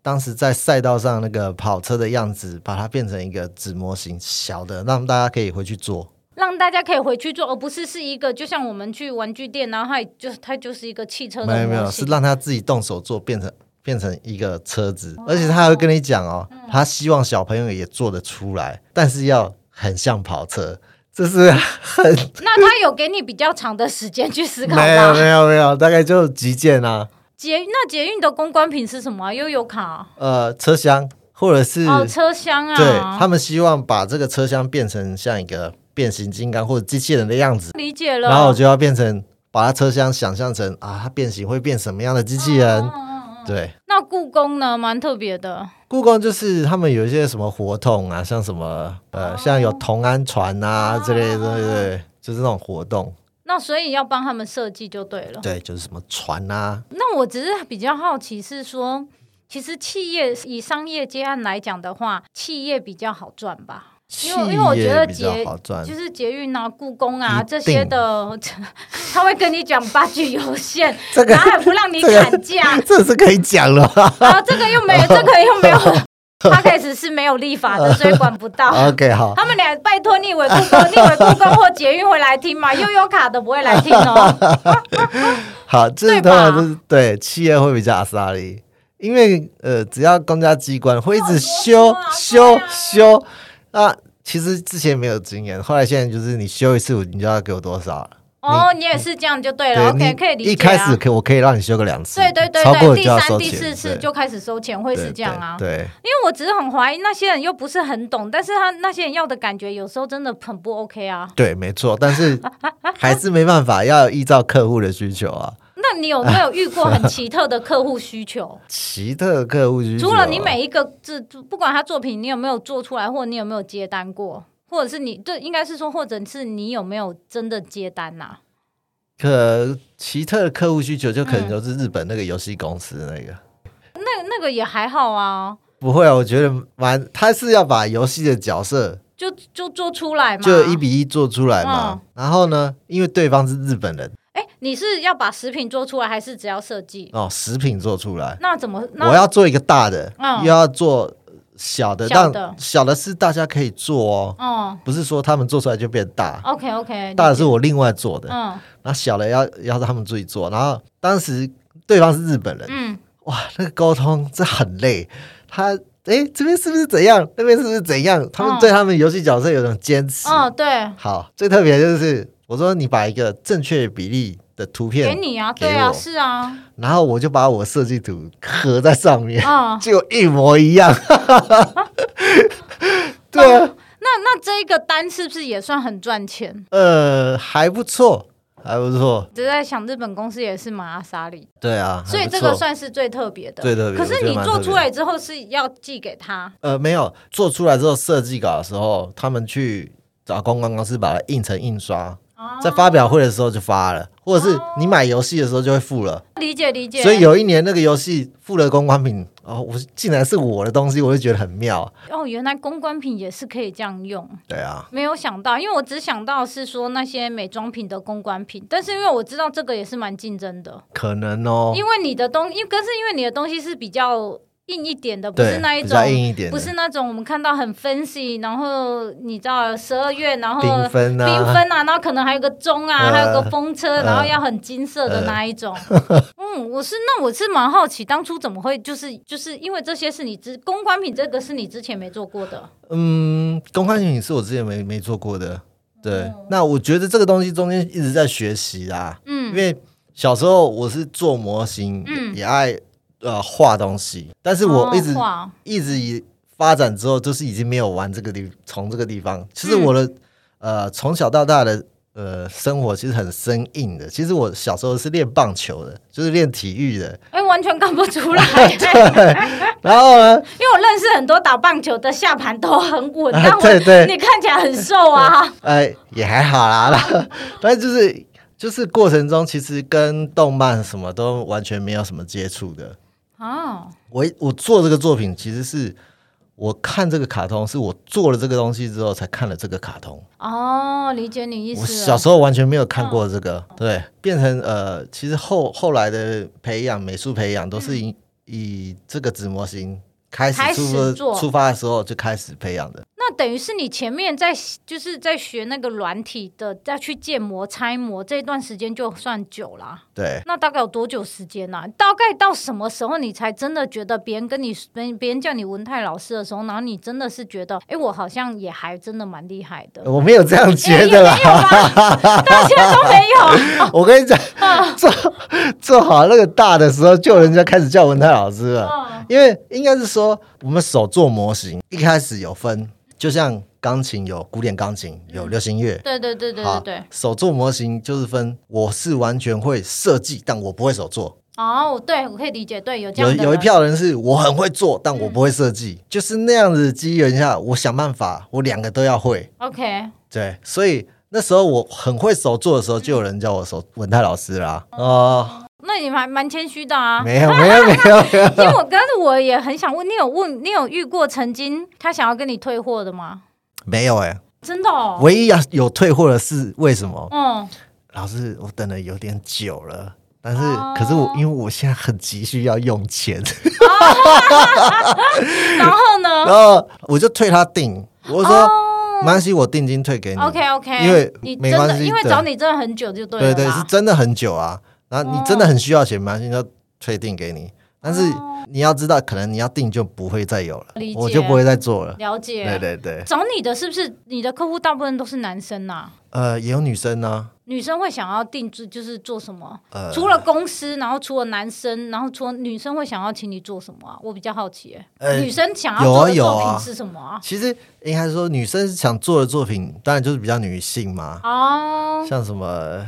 当时在赛道上那个跑车的样子，把它变成一个纸模型，小的，让大家可以回去做。让大家可以回去做，而不是是一个，就像我们去玩具店，然后它就它就是一个汽车。没有没有，是让他自己动手做，变成变成一个车子，而且他还会跟你讲哦，嗯、他希望小朋友也做得出来，但是要很像跑车。就是很，那他有给你比较长的时间去思考吗？没有没有没有，大概就几件啊。捷那捷运的公关品是什么？悠游卡？呃，车厢或者是哦，车厢啊。对，他们希望把这个车厢变成像一个变形金刚或者机器人的样子。理解了。然后我就要变成把它车厢想象成啊，它变形会变什么样的机器人？哦对，那故宫呢？蛮特别的。故宫就是他们有一些什么活动啊，像什么呃，像有同安船啊之类的，对对对，就是那种活动。那所以要帮他们设计就对了。对，就是什么船啊。那我只是比较好奇，是说，其实企业以商业接案来讲的话，企业比较好赚吧？因为因为我觉得捷就是捷运啊、故宫啊这些的，他会跟你讲八句有限，这个还不让你砍价，这是可以讲了。啊，这个又没有，这个又没有，他开始是没有立法的，所以管不到。OK，好。他们俩拜托你以为故宫，你以为故宫或捷运会来听吗？悠悠卡的不会来听哦。好，这通常就是对企业会比较阿萨利，因为呃，只要公家机关会一直修修修。那其实之前没有经验，后来现在就是你修一次，你就要给我多少？哦，你也是这样就对了。OK，可以理解。一开始可我可以让你修个两次，对对对对，第三、第四次就开始收钱，会是这样啊？对，因为我只是很怀疑那些人又不是很懂，但是他那些人要的感觉有时候真的很不 OK 啊。对，没错，但是还是没办法，要依照客户的需求啊。那你有没有遇过很奇特的客户需求？奇特的客户需求，除了你每一个字，不管他作品，你有没有做出来，或者你有没有接单过，或者是你对，应该是说，或者是你有没有真的接单呐、啊？可奇特的客户需求，就可能就是日本那个游戏公司那个，嗯、那那个也还好啊。不会啊，我觉得蛮，他是要把游戏的角色就就做出来嘛，就一比一做出来嘛。嗯、然后呢，因为对方是日本人。哎，你是要把食品做出来，还是只要设计？哦，食品做出来。那怎么？我要做一个大的，又要做小的，小的，小的是大家可以做哦。哦，不是说他们做出来就变大。OK OK，大的是我另外做的。嗯，那小的要要让他们自己做。然后当时对方是日本人。嗯，哇，那个沟通这很累。他哎，这边是不是怎样？那边是不是怎样？他们对他们游戏角色有种坚持。哦，对。好，最特别就是。我说你把一个正确比例的图片给你啊，对啊，是啊，然后我就把我设计图合在上面，就一模一样。对啊，那那这个单是不是也算很赚钱？呃，还不错，还不错。只在想，日本公司也是蛮阿莎里。对啊，所以这个算是最特别的，最特别。可是你做出来之后是要寄给他？呃，没有，做出来之后设计稿的时候，他们去找公关公司把它印成印刷。在发表会的时候就发了，或者是你买游戏的时候就会付了。理解理解。所以有一年那个游戏付了公关品，哦，我竟然是我的东西，我就觉得很妙。哦，原来公关品也是可以这样用。对啊。没有想到，因为我只想到是说那些美妆品的公关品，但是因为我知道这个也是蛮竞争的。可能哦。因为你的东，因为可是因为你的东西是比较。硬一点的，不是那一种，不是那种我们看到很 fancy，然后你知道十二月，然后缤纷啊，缤纷啊，然后可能还有个钟啊，呃、还有个风车，然后要很金色的那一种。呃、嗯，我是那我是蛮好奇，当初怎么会就是就是因为这些是你之公关品，这个是你之前没做过的。嗯，公关品是我之前没没做过的。对，嗯、那我觉得这个东西中间一直在学习啊。嗯。嗯，因为小时候我是做模型，嗯、也爱呃画东西，但是我一直、哦、一直以发展之后，就是已经没有玩这个地，从这个地方，其实我的、嗯、呃从小到大的。呃，生活其实很生硬的。其实我小时候是练棒球的，就是练体育的。哎、欸，完全看不出来。对。然后呢？因为我认识很多打棒球的，下盘都很稳。啊、对对。你看起来很瘦啊。哎、呃，也还好啦。啦 但是就是就是过程中，其实跟动漫什么都完全没有什么接触的。哦。我我做这个作品其实是。我看这个卡通，是我做了这个东西之后才看了这个卡通。哦，理解你意思。我小时候完全没有看过这个，哦、对，变成呃，其实后后来的培养美术培养都是以、嗯、以这个纸模型开始出发出发的时候就开始培养的。那等于是你前面在就是在学那个软体的，再去建模、拆模这一段时间就算久了。对。那大概有多久时间呢、啊？大概到什么时候你才真的觉得别人跟你别别人叫你文泰老师的时候，然后你真的是觉得，哎，我好像也还真的蛮厉害的。我没有这样觉得啦，大家都没有。我跟你讲，做做好那个大的时候，就人家开始叫文泰老师了。嗯、因为应该是说，我们手做模型一开始有分。就像钢琴有古典钢琴，有流行乐，对对对对对对。手作模型就是分，我是完全会设计，但我不会手作。哦，对，我可以理解，对，有这样有有一票人是我很会做，但我不会设计，就是那样子机缘下，我想办法，我两个都要会。OK，对，所以那时候我很会手做的时候，就有人叫我手文泰老师啦。哦。那你还蛮谦虚的啊！没有没有没有，因为我刚才我也很想问你，有问你有遇过曾经他想要跟你退货的吗？没有哎、欸，真的哦。唯一要有退货的是为什么？嗯，老师，我等了有点久了，但是、哦、可是我因为我现在很急需要用钱，哦、然后呢？然后我就退他订，我说、哦、没关系，我定金退给你。OK OK，因为你真的，因为找你真的很久就对了，对对，是真的很久啊。然后你真的很需要钱吗？现在退订给你，但是你要知道，可能你要订就不会再有了，我就不会再做了。了解，对对对。找你的是不是你的客户大部分都是男生呐？呃，也有女生呢。女生会想要定制，就是做什么？呃，除了公司，然后除了男生，然后除了女生会想要请你做什么啊？我比较好奇，呃，女生想要做的作品是什么啊？其实应该说，女生想做的作品，当然就是比较女性嘛。哦，像什么？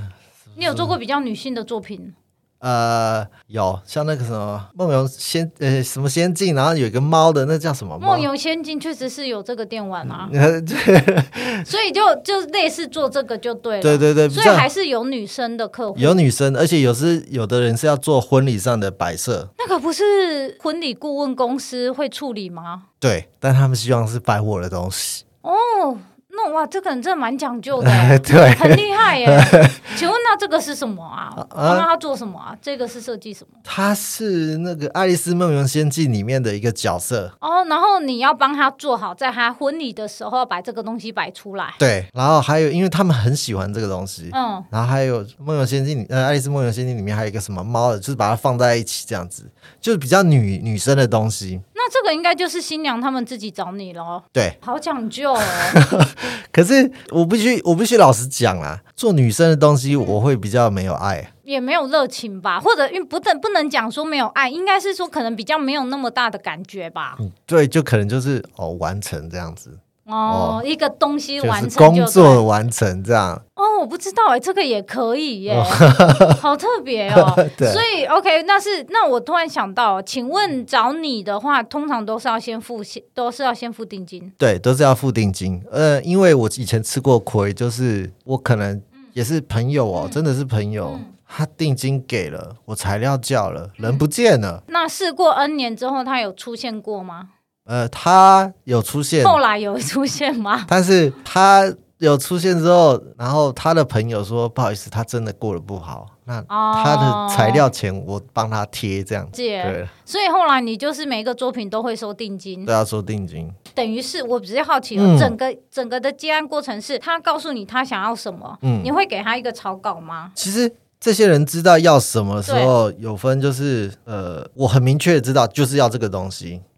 你有做过比较女性的作品？呃，有像那个什么《梦游仙》呃，什么仙境，然后有一个猫的，那叫什么？《梦游仙境》确实是有这个电玩啊，所以就就类似做这个就对了。对对对，所以还是有女生的客户，有女生，而且有时有的人是要做婚礼上的摆设，那个不是婚礼顾问公司会处理吗？对，但他们希望是摆货的东西哦。那哇，这个人真的蛮讲究的，对，很厉害耶。请问那这个是什么啊？帮他做什么啊？这个是设计什么？他是那个《爱丽丝梦游仙境》里面的一个角色哦。然后你要帮他做好，在他婚礼的时候把这个东西摆出来。对，然后还有，因为他们很喜欢这个东西，嗯，然后还有《梦游仙境》里，呃，《爱丽丝梦游仙境》里面还有一个什么猫的，就是把它放在一起这样子，就是比较女女生的东西。那这个应该就是新娘他们自己找你喽？对，好讲究哦。可是我必须，我必须老实讲啊，做女生的东西我会比较没有爱，也没有热情吧？或者因为不能不能讲说没有爱，应该是说可能比较没有那么大的感觉吧？嗯，对，就可能就是哦，完成这样子。哦，一个东西完成，工作完成这样。哦，我不知道哎，这个也可以耶，好特别哦。所以 OK，那是那我突然想到，请问找你的话，通常都是要先付先，都是要先付定金。对，都是要付定金。呃，因为我以前吃过亏，就是我可能也是朋友哦，真的是朋友，他定金给了，我材料叫了，人不见了。那试过 N 年之后，他有出现过吗？呃，他有出现，后来有出现吗？但是他有出现之后，然后他的朋友说不好意思，他真的过得不好，那他的材料钱我帮他贴这样子。对，所以后来你就是每一个作品都会收定金，都要收定金。等于是我比较好奇了，嗯、整个整个的接案过程是他告诉你他想要什么，嗯，你会给他一个草稿吗？其实这些人知道要什么时候有分，就是呃，我很明确的知道就是要这个东西，嗯。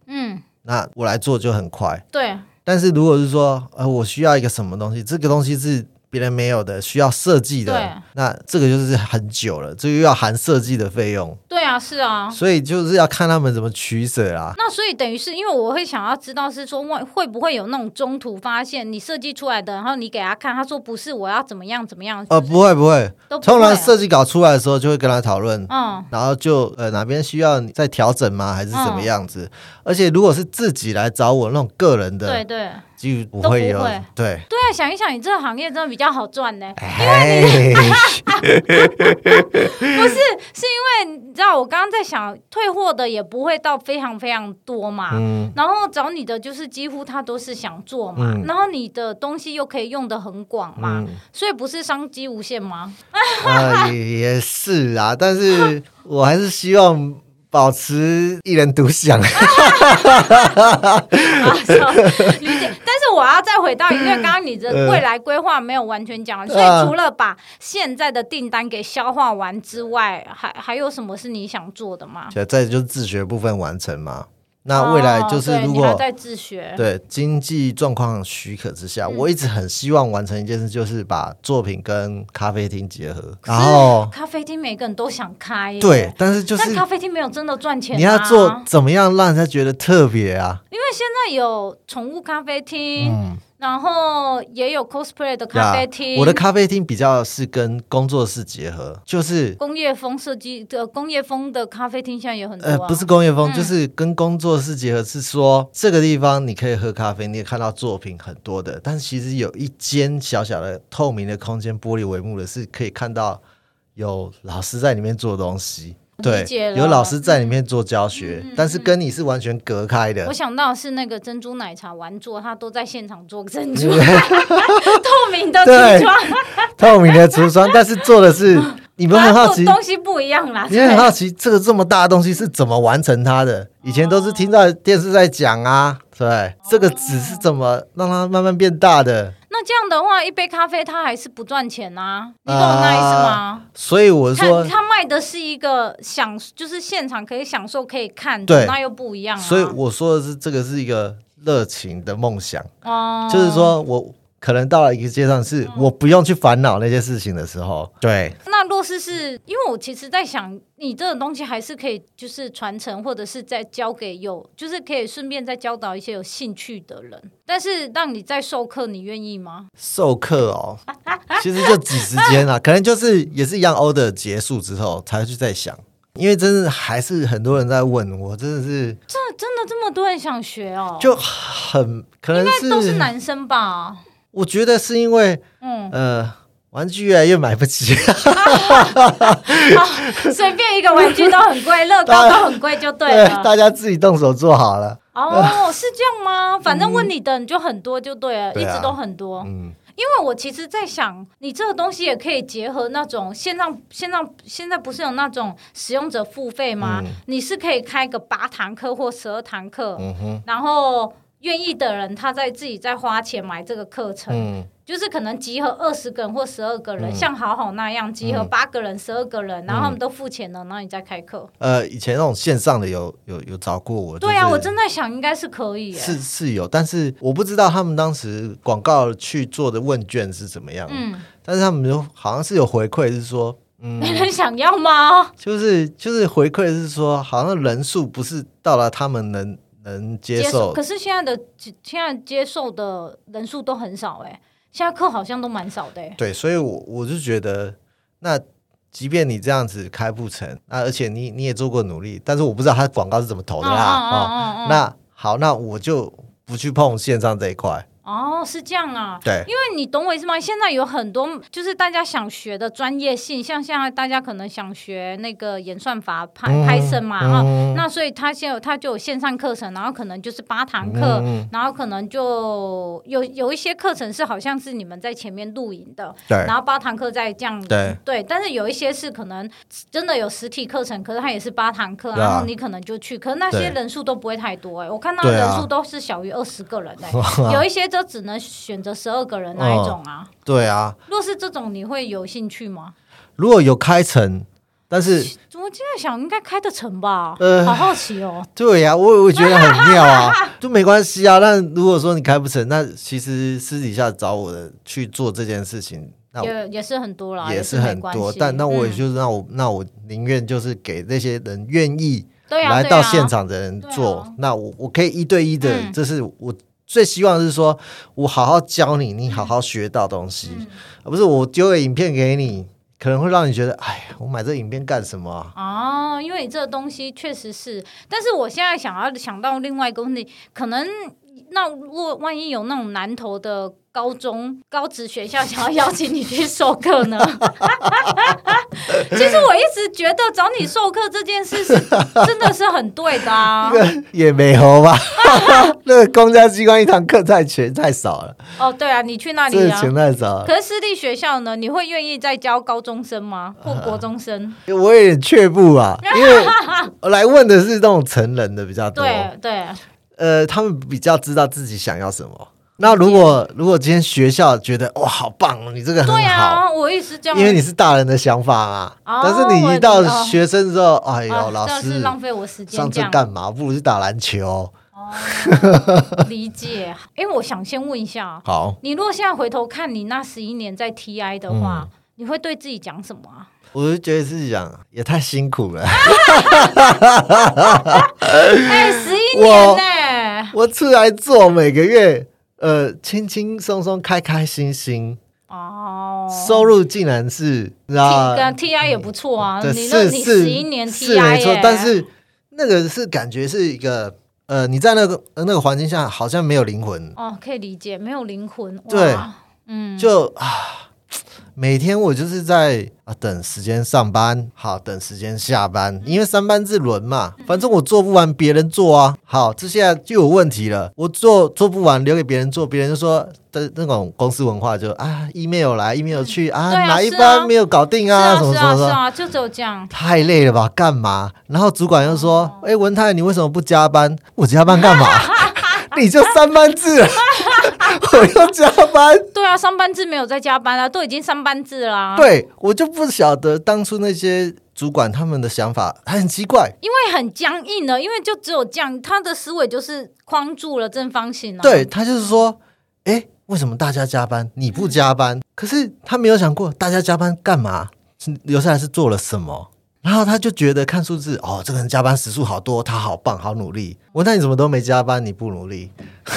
那我来做就很快，对。但是如果是说，呃，我需要一个什么东西，这个东西是别人没有的，需要设计的，那这个就是很久了，这又要含设计的费用。对啊，是啊，所以就是要看他们怎么取舍啊。那所以等于是因为我会想要知道是说会会不会有那种中途发现你设计出来的，然后你给他看，他说不是，我要怎么样怎么样？呃，不会不会，通常设计稿出来的时候就会跟他讨论，嗯，然后就呃哪边需要你再调整吗？还是怎么样子？嗯、而且如果是自己来找我那种个人的，对对。就不会有，对。对啊，想一想，你这个行业真的比较好赚呢，因为你 不是，是因为你知道，我刚刚在想，退货的也不会到非常非常多嘛，嗯，然后找你的就是几乎他都是想做嘛，嗯，然后你的东西又可以用的很广嘛，嗯，所以不是商机无限吗？啊，也是啊，但是我还是希望。保持一人独享。但是我要再回到，因为 刚刚你的未来规划没有完全讲完，所以除了把现在的订单给消化完之外，还还有什么是你想做的吗？再就是自学部分完成嘛。那未来就是如果在自学，对经济状况许可之下，我一直很希望完成一件事，就是把作品跟咖啡厅结合。然后咖啡厅每个人都想开，对，但是就是咖啡厅没有真的赚钱。你要做怎么样让人家觉得特别啊？因为现在有宠物咖啡厅。然后也有 cosplay 的咖啡厅，我的咖啡厅比较是跟工作室结合，就是工业风设计的工业风的咖啡厅，现在有很多、啊。呃，不是工业风，嗯、就是跟工作室结合，是说这个地方你可以喝咖啡，你也看到作品很多的，但是其实有一间小小的透明的空间，玻璃帷幕的，是可以看到有老师在里面做东西。对，有老师在里面做教学，嗯、但是跟你是完全隔开的。我想到是那个珍珠奶茶玩座，他都在现场做珍珠，透明的橱窗，透明的橱窗，但是做的是你们很好奇，东西不一样啦。你很好奇这个这么大的东西是怎么完成它的？以前都是听到电视在讲啊，对，哦、这个纸是怎么让它慢慢变大的？那这样的话，一杯咖啡它还是不赚钱啊？你懂我那意思吗？呃、所以我说，他卖的是一个享，就是现场可以享受、可以看，对，那又不一样啊。所以我说的是，这个是一个热情的梦想，哦，就是说我。可能到了一个阶段，是我不用去烦恼那些事情的时候。对。那若是是因为我其实在想，你这种东西还是可以，就是传承，或者是再教给有，就是可以顺便再教导一些有兴趣的人。但是让你再授课，你愿意吗？授课哦，其实就挤时间 啊，可能就是也是一样，order 结束之后才会去再想。因为真的还是很多人在问我，真的是，这真的这么多人想学哦，就很可能是应该都是男生吧。我觉得是因为，嗯呃，玩具越来越买不起，随便一个玩具都很贵，乐高都很贵，就对了。对，大家自己动手做好了。哦，是这样吗？反正问你的你就很多，就对了，一直都很多。嗯，因为我其实在想，你这个东西也可以结合那种线上，线上现在不是有那种使用者付费吗？你是可以开个八堂课或十二堂课，嗯哼，然后。愿意的人，他在自己在花钱买这个课程，嗯、就是可能集合二十个人或十二个人，嗯、像好好那样集合八个人、十二、嗯、个人，然后他们都付钱了，然后你再开课。呃，以前那种线上的有有有找过我，对啊，我正在想应该是可以，是是有，但是我不知道他们当时广告去做的问卷是怎么样，嗯，但是他们就好像是有回馈，是说，嗯，没 人想要吗？就是就是回馈是说，好像人数不是到了他们能。能接受，可是现在的现在接受的人数都很少哎，现在课好像都蛮少的。对，所以我，我我就觉得，那即便你这样子开不成，那而且你你也做过努力，但是我不知道他广告是怎么投的啦。啊，那好，那我就不去碰线上这一块。哦，是这样啊，对，因为你懂我意思吗？现在有很多就是大家想学的专业性，像现在大家可能想学那个演算法、Python 嘛，嗯、那所以他现在他就有线上课程，然后可能就是八堂课，嗯、然后可能就有有一些课程是好像是你们在前面录影的，对，然后八堂课再这样，对。对，但是有一些是可能真的有实体课程，可是它也是八堂课，啊、然后你可能就去，可是那些人数都不会太多哎、欸，我看到人数都是小于二十个人哎、欸，有一些。就只能选择十二个人那一种啊？对啊。若是这种，你会有兴趣吗？如果有开成，但是我现在想应该开得成吧，呃，好好奇哦。对呀、啊，我我觉得很妙啊，就没关系啊。但如果说你开不成，那其实私底下找我的去做这件事情，那也也是很多啦，也是很多。但那我也就是那我、嗯、那我宁愿就是给那些人愿意来到现场的人做。那我我可以一对一的，嗯、这是我最希望是说，我好好教你，你好好学到东西，不是我丢个影片给你。可能会让你觉得，哎呀，我买这影片干什么啊？哦，因为这个东西确实是，但是我现在想要想到另外一个问题，可能那如果万一有那种南投的。高中高职学校想要邀请你去授课呢？其实我一直觉得找你授课这件事是真的是很对的啊。也没有吧？那个公家机关一堂课太钱太少了。哦，对啊，你去那里啊？钱太少。可是私立学校呢？你会愿意再教高中生吗？或国中生？我有点却步啊，因为我来问的是那种成人的比较多。对对。呃，他们比较知道自己想要什么。那如果如果今天学校觉得哇好棒，你这个很好，对啊，我也是这样，因为你是大人的想法啊。哦、但是你一到学生之后，哎呦，哦、老师是浪费我时间，上这干嘛？不如去打篮球。哦，理解。因 为我想先问一下，好，你如果现在回头看你那十一年在 TI 的话，嗯、你会对自己讲什么啊？我就觉得自己讲也太辛苦了。哎，十一年呢？我出来做每个月。呃，轻轻松松，开开心心。哦，收入竟然是，啊，T I 也不错啊，嗯、你那你十一年 T I 没错，但是那个是感觉是一个，呃，你在那个那个环境下好像没有灵魂。哦，可以理解，没有灵魂，对，嗯，就啊。每天我就是在啊等时间上班，好等时间下班，因为三班制轮嘛，反正我做不完，别人做啊。好，这现在就有问题了，我做做不完，留给别人做，别人就说的那种公司文化就啊，email 来，email 去啊，啊，哪一班没有搞定啊？啊什么什么什么，就只有这样，太累了吧？干嘛？然后主管又说，哎、欸，文泰，你为什么不加班？我加班干嘛？你就三班制。我要加班，对啊，上班制没有在加班啊，都已经上班制啦。对，我就不晓得当初那些主管他们的想法很奇怪，因为很僵硬的，因为就只有这样，他的思维就是框住了正方形啊。对，他就是说，哎，为什么大家加班你不加班？嗯。可是他没有想过大家加班干嘛？留下来是做了什么？然后他就觉得看数字，哦，这个人加班时数好多，他好棒，好努力。我那你怎么都没加班？你不努力？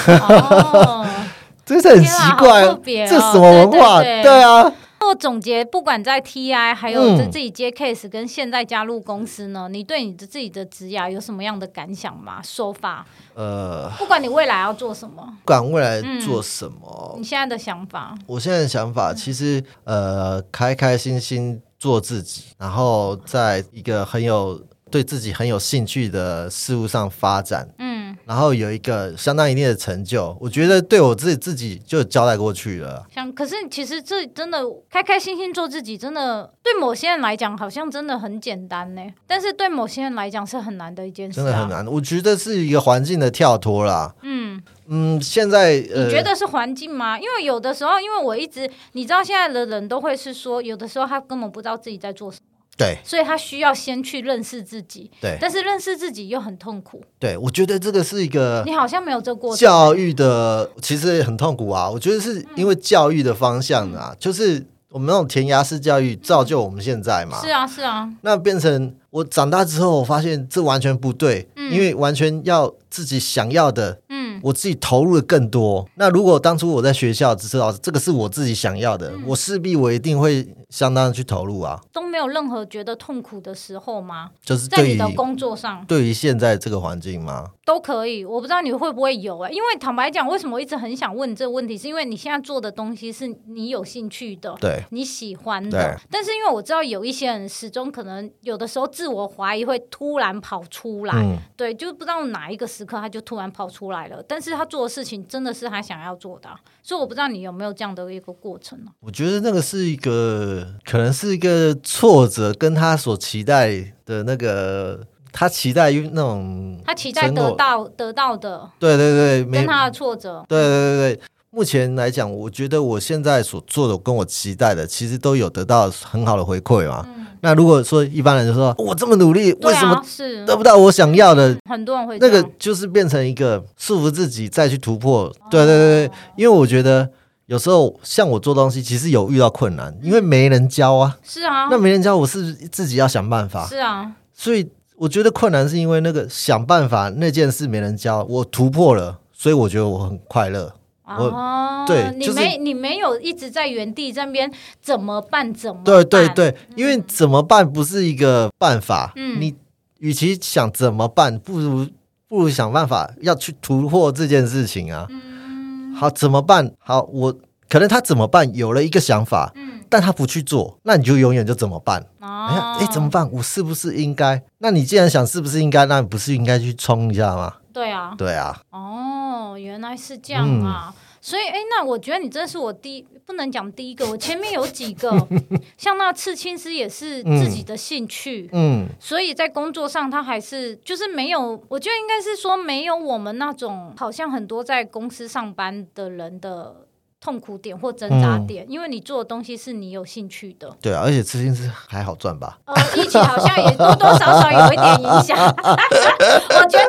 哦 真是很奇怪，哦，这什么文化？对，对，对，对啊。我总结，不管在 TI 还有在自己接 case，跟现在加入公司呢，嗯、你对你的自己的职涯有什么样的感想吗？说法？呃，不管你未来要做什么，不管未来做什么，嗯、你现在的想法？我现在的想法其实，呃，开开心心做自己，然后在一个很有对自己很有兴趣的事物上发展。嗯。然后有一个相当一定的成就，我觉得对我自己自己就交代过去了。想，可是其实这真的开开心心做自己，真的对某些人来讲好像真的很简单呢。但是对某些人来讲是很难的一件事，啊，真的很难。我觉得是一个环境的跳脱啦。嗯嗯，现在，呃、你觉得是环境吗？因为有的时候，因为我一直你知道，现在的人都会是说，有的时候他根本不知道自己在做什么。对，所以他需要先去认识自己。对，但是认识自己又很痛苦。对，我觉得这个是一个你好像没有这过程。教育的其实很痛苦啊，我觉得是因为教育的方向啊，嗯、就是我们那种填鸭式教育造就我们现在嘛。是啊，是啊。那变成我长大之后，我发现这完全不对，嗯、因为完全要自己想要的。我自己投入的更多。那如果当初我在学校只是老师这个是我自己想要的，嗯、我势必我一定会相当的去投入啊。都没有任何觉得痛苦的时候吗？就是在你的工作上，对于现在这个环境吗？都可以。我不知道你会不会有哎、欸，因为坦白讲，为什么我一直很想问这个问题，是因为你现在做的东西是你有兴趣的，对，你喜欢的。但是因为我知道有一些人始终可能有的时候自我怀疑会突然跑出来，嗯、对，就不知道哪一个时刻他就突然跑出来了。但是他做的事情真的是他想要做的，所以我不知道你有没有这样的一个过程呢？我觉得那个是一个，可能是一个挫折，跟他所期待的那个，他期待于那种，他期待得到得到的，对对对，跟他的挫折，对对对对。目前来讲，我觉得我现在所做的跟我期待的，其实都有得到很好的回馈嘛。嗯那如果说一般人就说我这么努力，为什么是得不到我想要的？很多人会那个就是变成一个束缚自己再去突破。对对对，因为我觉得有时候像我做东西，其实有遇到困难，因为没人教啊。是啊，那没人教，我是自己要想办法。是啊，所以我觉得困难是因为那个想办法那件事没人教，我突破了，所以我觉得我很快乐。哦，对，你没你没有一直在原地这边怎么办？怎么办？对对对，因为怎么办不是一个办法。嗯，你与其想怎么办，不如不如想办法要去突破这件事情啊。嗯，好，怎么办？好，我可能他怎么办有了一个想法，嗯，但他不去做，那你就永远就怎么办？哦，哎哎，怎么办？我是不是应该？那你既然想是不是应该，那你不是应该去冲一下吗？对啊，对啊。哦，原来是这样啊。嗯所以，哎，那我觉得你真的是我第一，不能讲第一个，我前面有几个，像那刺青师也是自己的兴趣，嗯，所以在工作上他还是就是没有，我觉得应该是说没有我们那种好像很多在公司上班的人的。痛苦点或挣扎点，嗯、因为你做的东西是你有兴趣的。对啊，而且刺青师还好赚吧？呃，一起好像也多多少少有一点影响。我觉得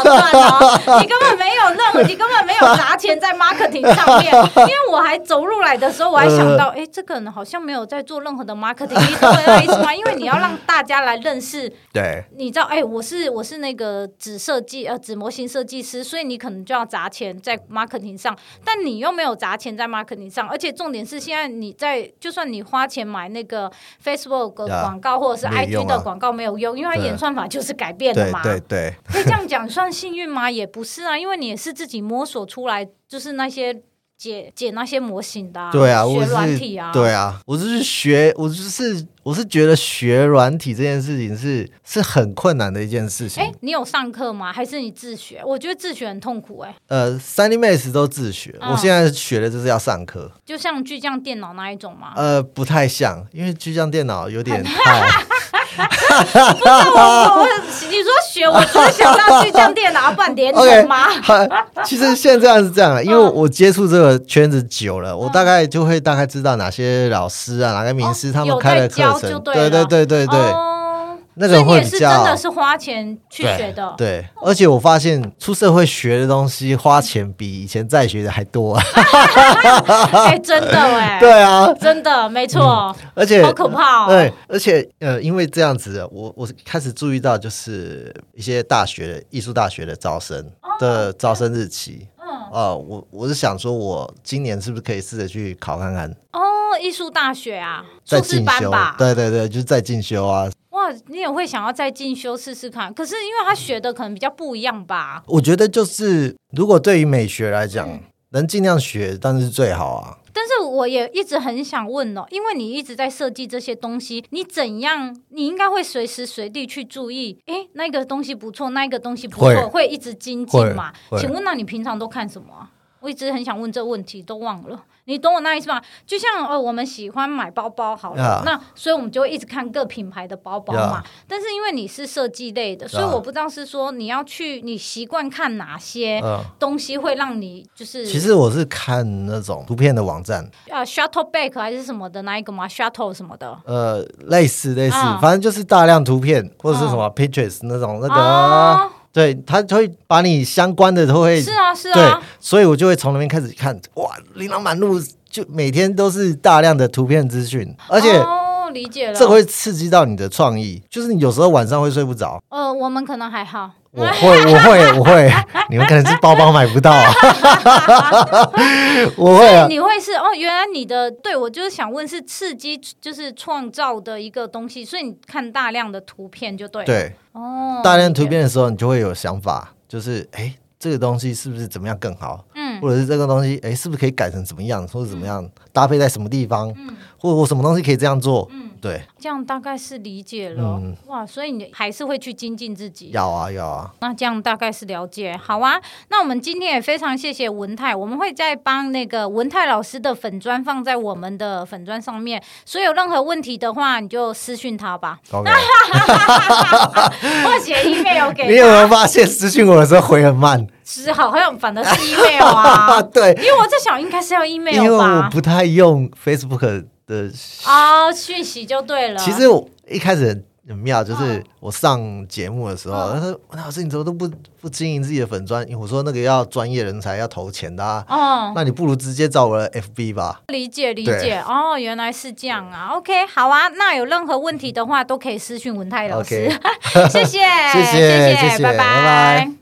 好赚哦，你根本没你根本没有砸钱在 marketing 上面。因为我还走入来的时候，我还想到，哎、呃，这个人好像没有在做任何的 marketing，你懂我意思吗？因为你要让大家来认识，对，你知道，哎，我是我是那个纸设计呃纸模型设计师，所以你可能就要砸钱在 marketing 上，但你又没有。砸钱在 marketing 上，而且重点是现在你在，就算你花钱买那个 Facebook 的广告或者是 IG 的广告没有用，因为它演算法就是改变了嘛。对对，可以这样讲算幸运吗？也不是啊，因为你也是自己摸索出来，就是那些。解解那些模型的、啊，对啊，学软体啊，对啊，我就是学，我就是我是觉得学软体这件事情是是很困难的一件事情。哎，你有上课吗？还是你自学？我觉得自学很痛苦哎、欸。呃三 D Max 都自学，嗯、我现在学的就是要上课。就像巨匠电脑那一种吗？呃，不太像，因为巨匠电脑有点太。不是我，我你说学，我只是想到巨匠电脑，不然连什么？其实现在是这样，因为我接触这个圈子久了，我大概就会大概知道哪些老师啊，哪个名师他们开的课程，对对对对对。那个会比较，真的是花钱去学的。对，而且我发现出社会学的东西花钱比以前在学的还多。哎，真的哎。对啊，真的没错。而且好可怕哦。对，而且呃，因为这样子，我我开始注意到，就是一些大学艺术大学的招生的招生日期。嗯。啊，我我是想说，我今年是不是可以试着去考看看？哦，艺术大学啊，硕士班吧？对对对，就是在进修啊。哇，你也会想要再进修试试看？可是因为他学的可能比较不一样吧？我觉得就是，如果对于美学来讲，嗯、能尽量学，但是最好啊。但是我也一直很想问哦，因为你一直在设计这些东西，你怎样？你应该会随时随地去注意，哎，那个东西不错，那个东西不错，会，会一直精进嘛？请问，那你平常都看什么？我一直很想问这个问题，都忘了。你懂我那意思吗？就像哦，我们喜欢买包包好了.那所以我们就会一直看各品牌的包包嘛。但是因为你是设计类的，所以我不知道是说你要去，你习惯看哪些东西会让你就是。其实我是看那种图片的网站啊，Shuttle Back 还是什么的那一个吗？Shuttle 什么的？呃，类似类似，啊、反正就是大量图片或者是什么 Pinterest 那种那个。啊对，他就会把你相关的都会是啊是啊，对，所以我就会从那边开始看，哇，琳琅满目，就每天都是大量的图片资讯，而且哦，理解了，这会刺激到你的创意，就是你有时候晚上会睡不着。呃，我们可能还好。我会，我会，我会。你们可能是包包买不到啊。我会啊。你会是哦？原来你的对我就是想问，是刺激，就是创造的一个东西，所以你看大量的图片就对。对。哦。大量图片的时候，你就会有想法，就是哎，这个东西是不是怎么样更好？嗯。或者是这个东西，哎，是不是可以改成怎么样，或者怎么样搭配在什么地方？嗯。或者我什么东西可以这样做？嗯。对，这样大概是理解了。嗯、哇，所以你还是会去精进自己。要啊，要啊。那这样大概是了解。好啊，那我们今天也非常谢谢文泰，我们会再帮那个文泰老师的粉砖放在我们的粉砖上面，所以有任何问题的话，你就私讯他吧。OK。或写 email 给他。你有没有发现私讯我的时候回很慢？是，好像反的是 email 啊。对，因为我在想，应该是要 email 吧。因为我不太用 Facebook。的哦讯息就对了。其实我一开始。很妙，就是我上节目的时候，他说：“老师，你怎么都不不经营自己的粉专？”我说：“那个要专业人才，要投钱的啊。”哦，那你不如直接找我的 FB 吧。理解理解哦，原来是这样啊。OK，好啊，那有任何问题的话，都可以私讯文泰老师。谢谢，谢谢，谢谢，拜拜。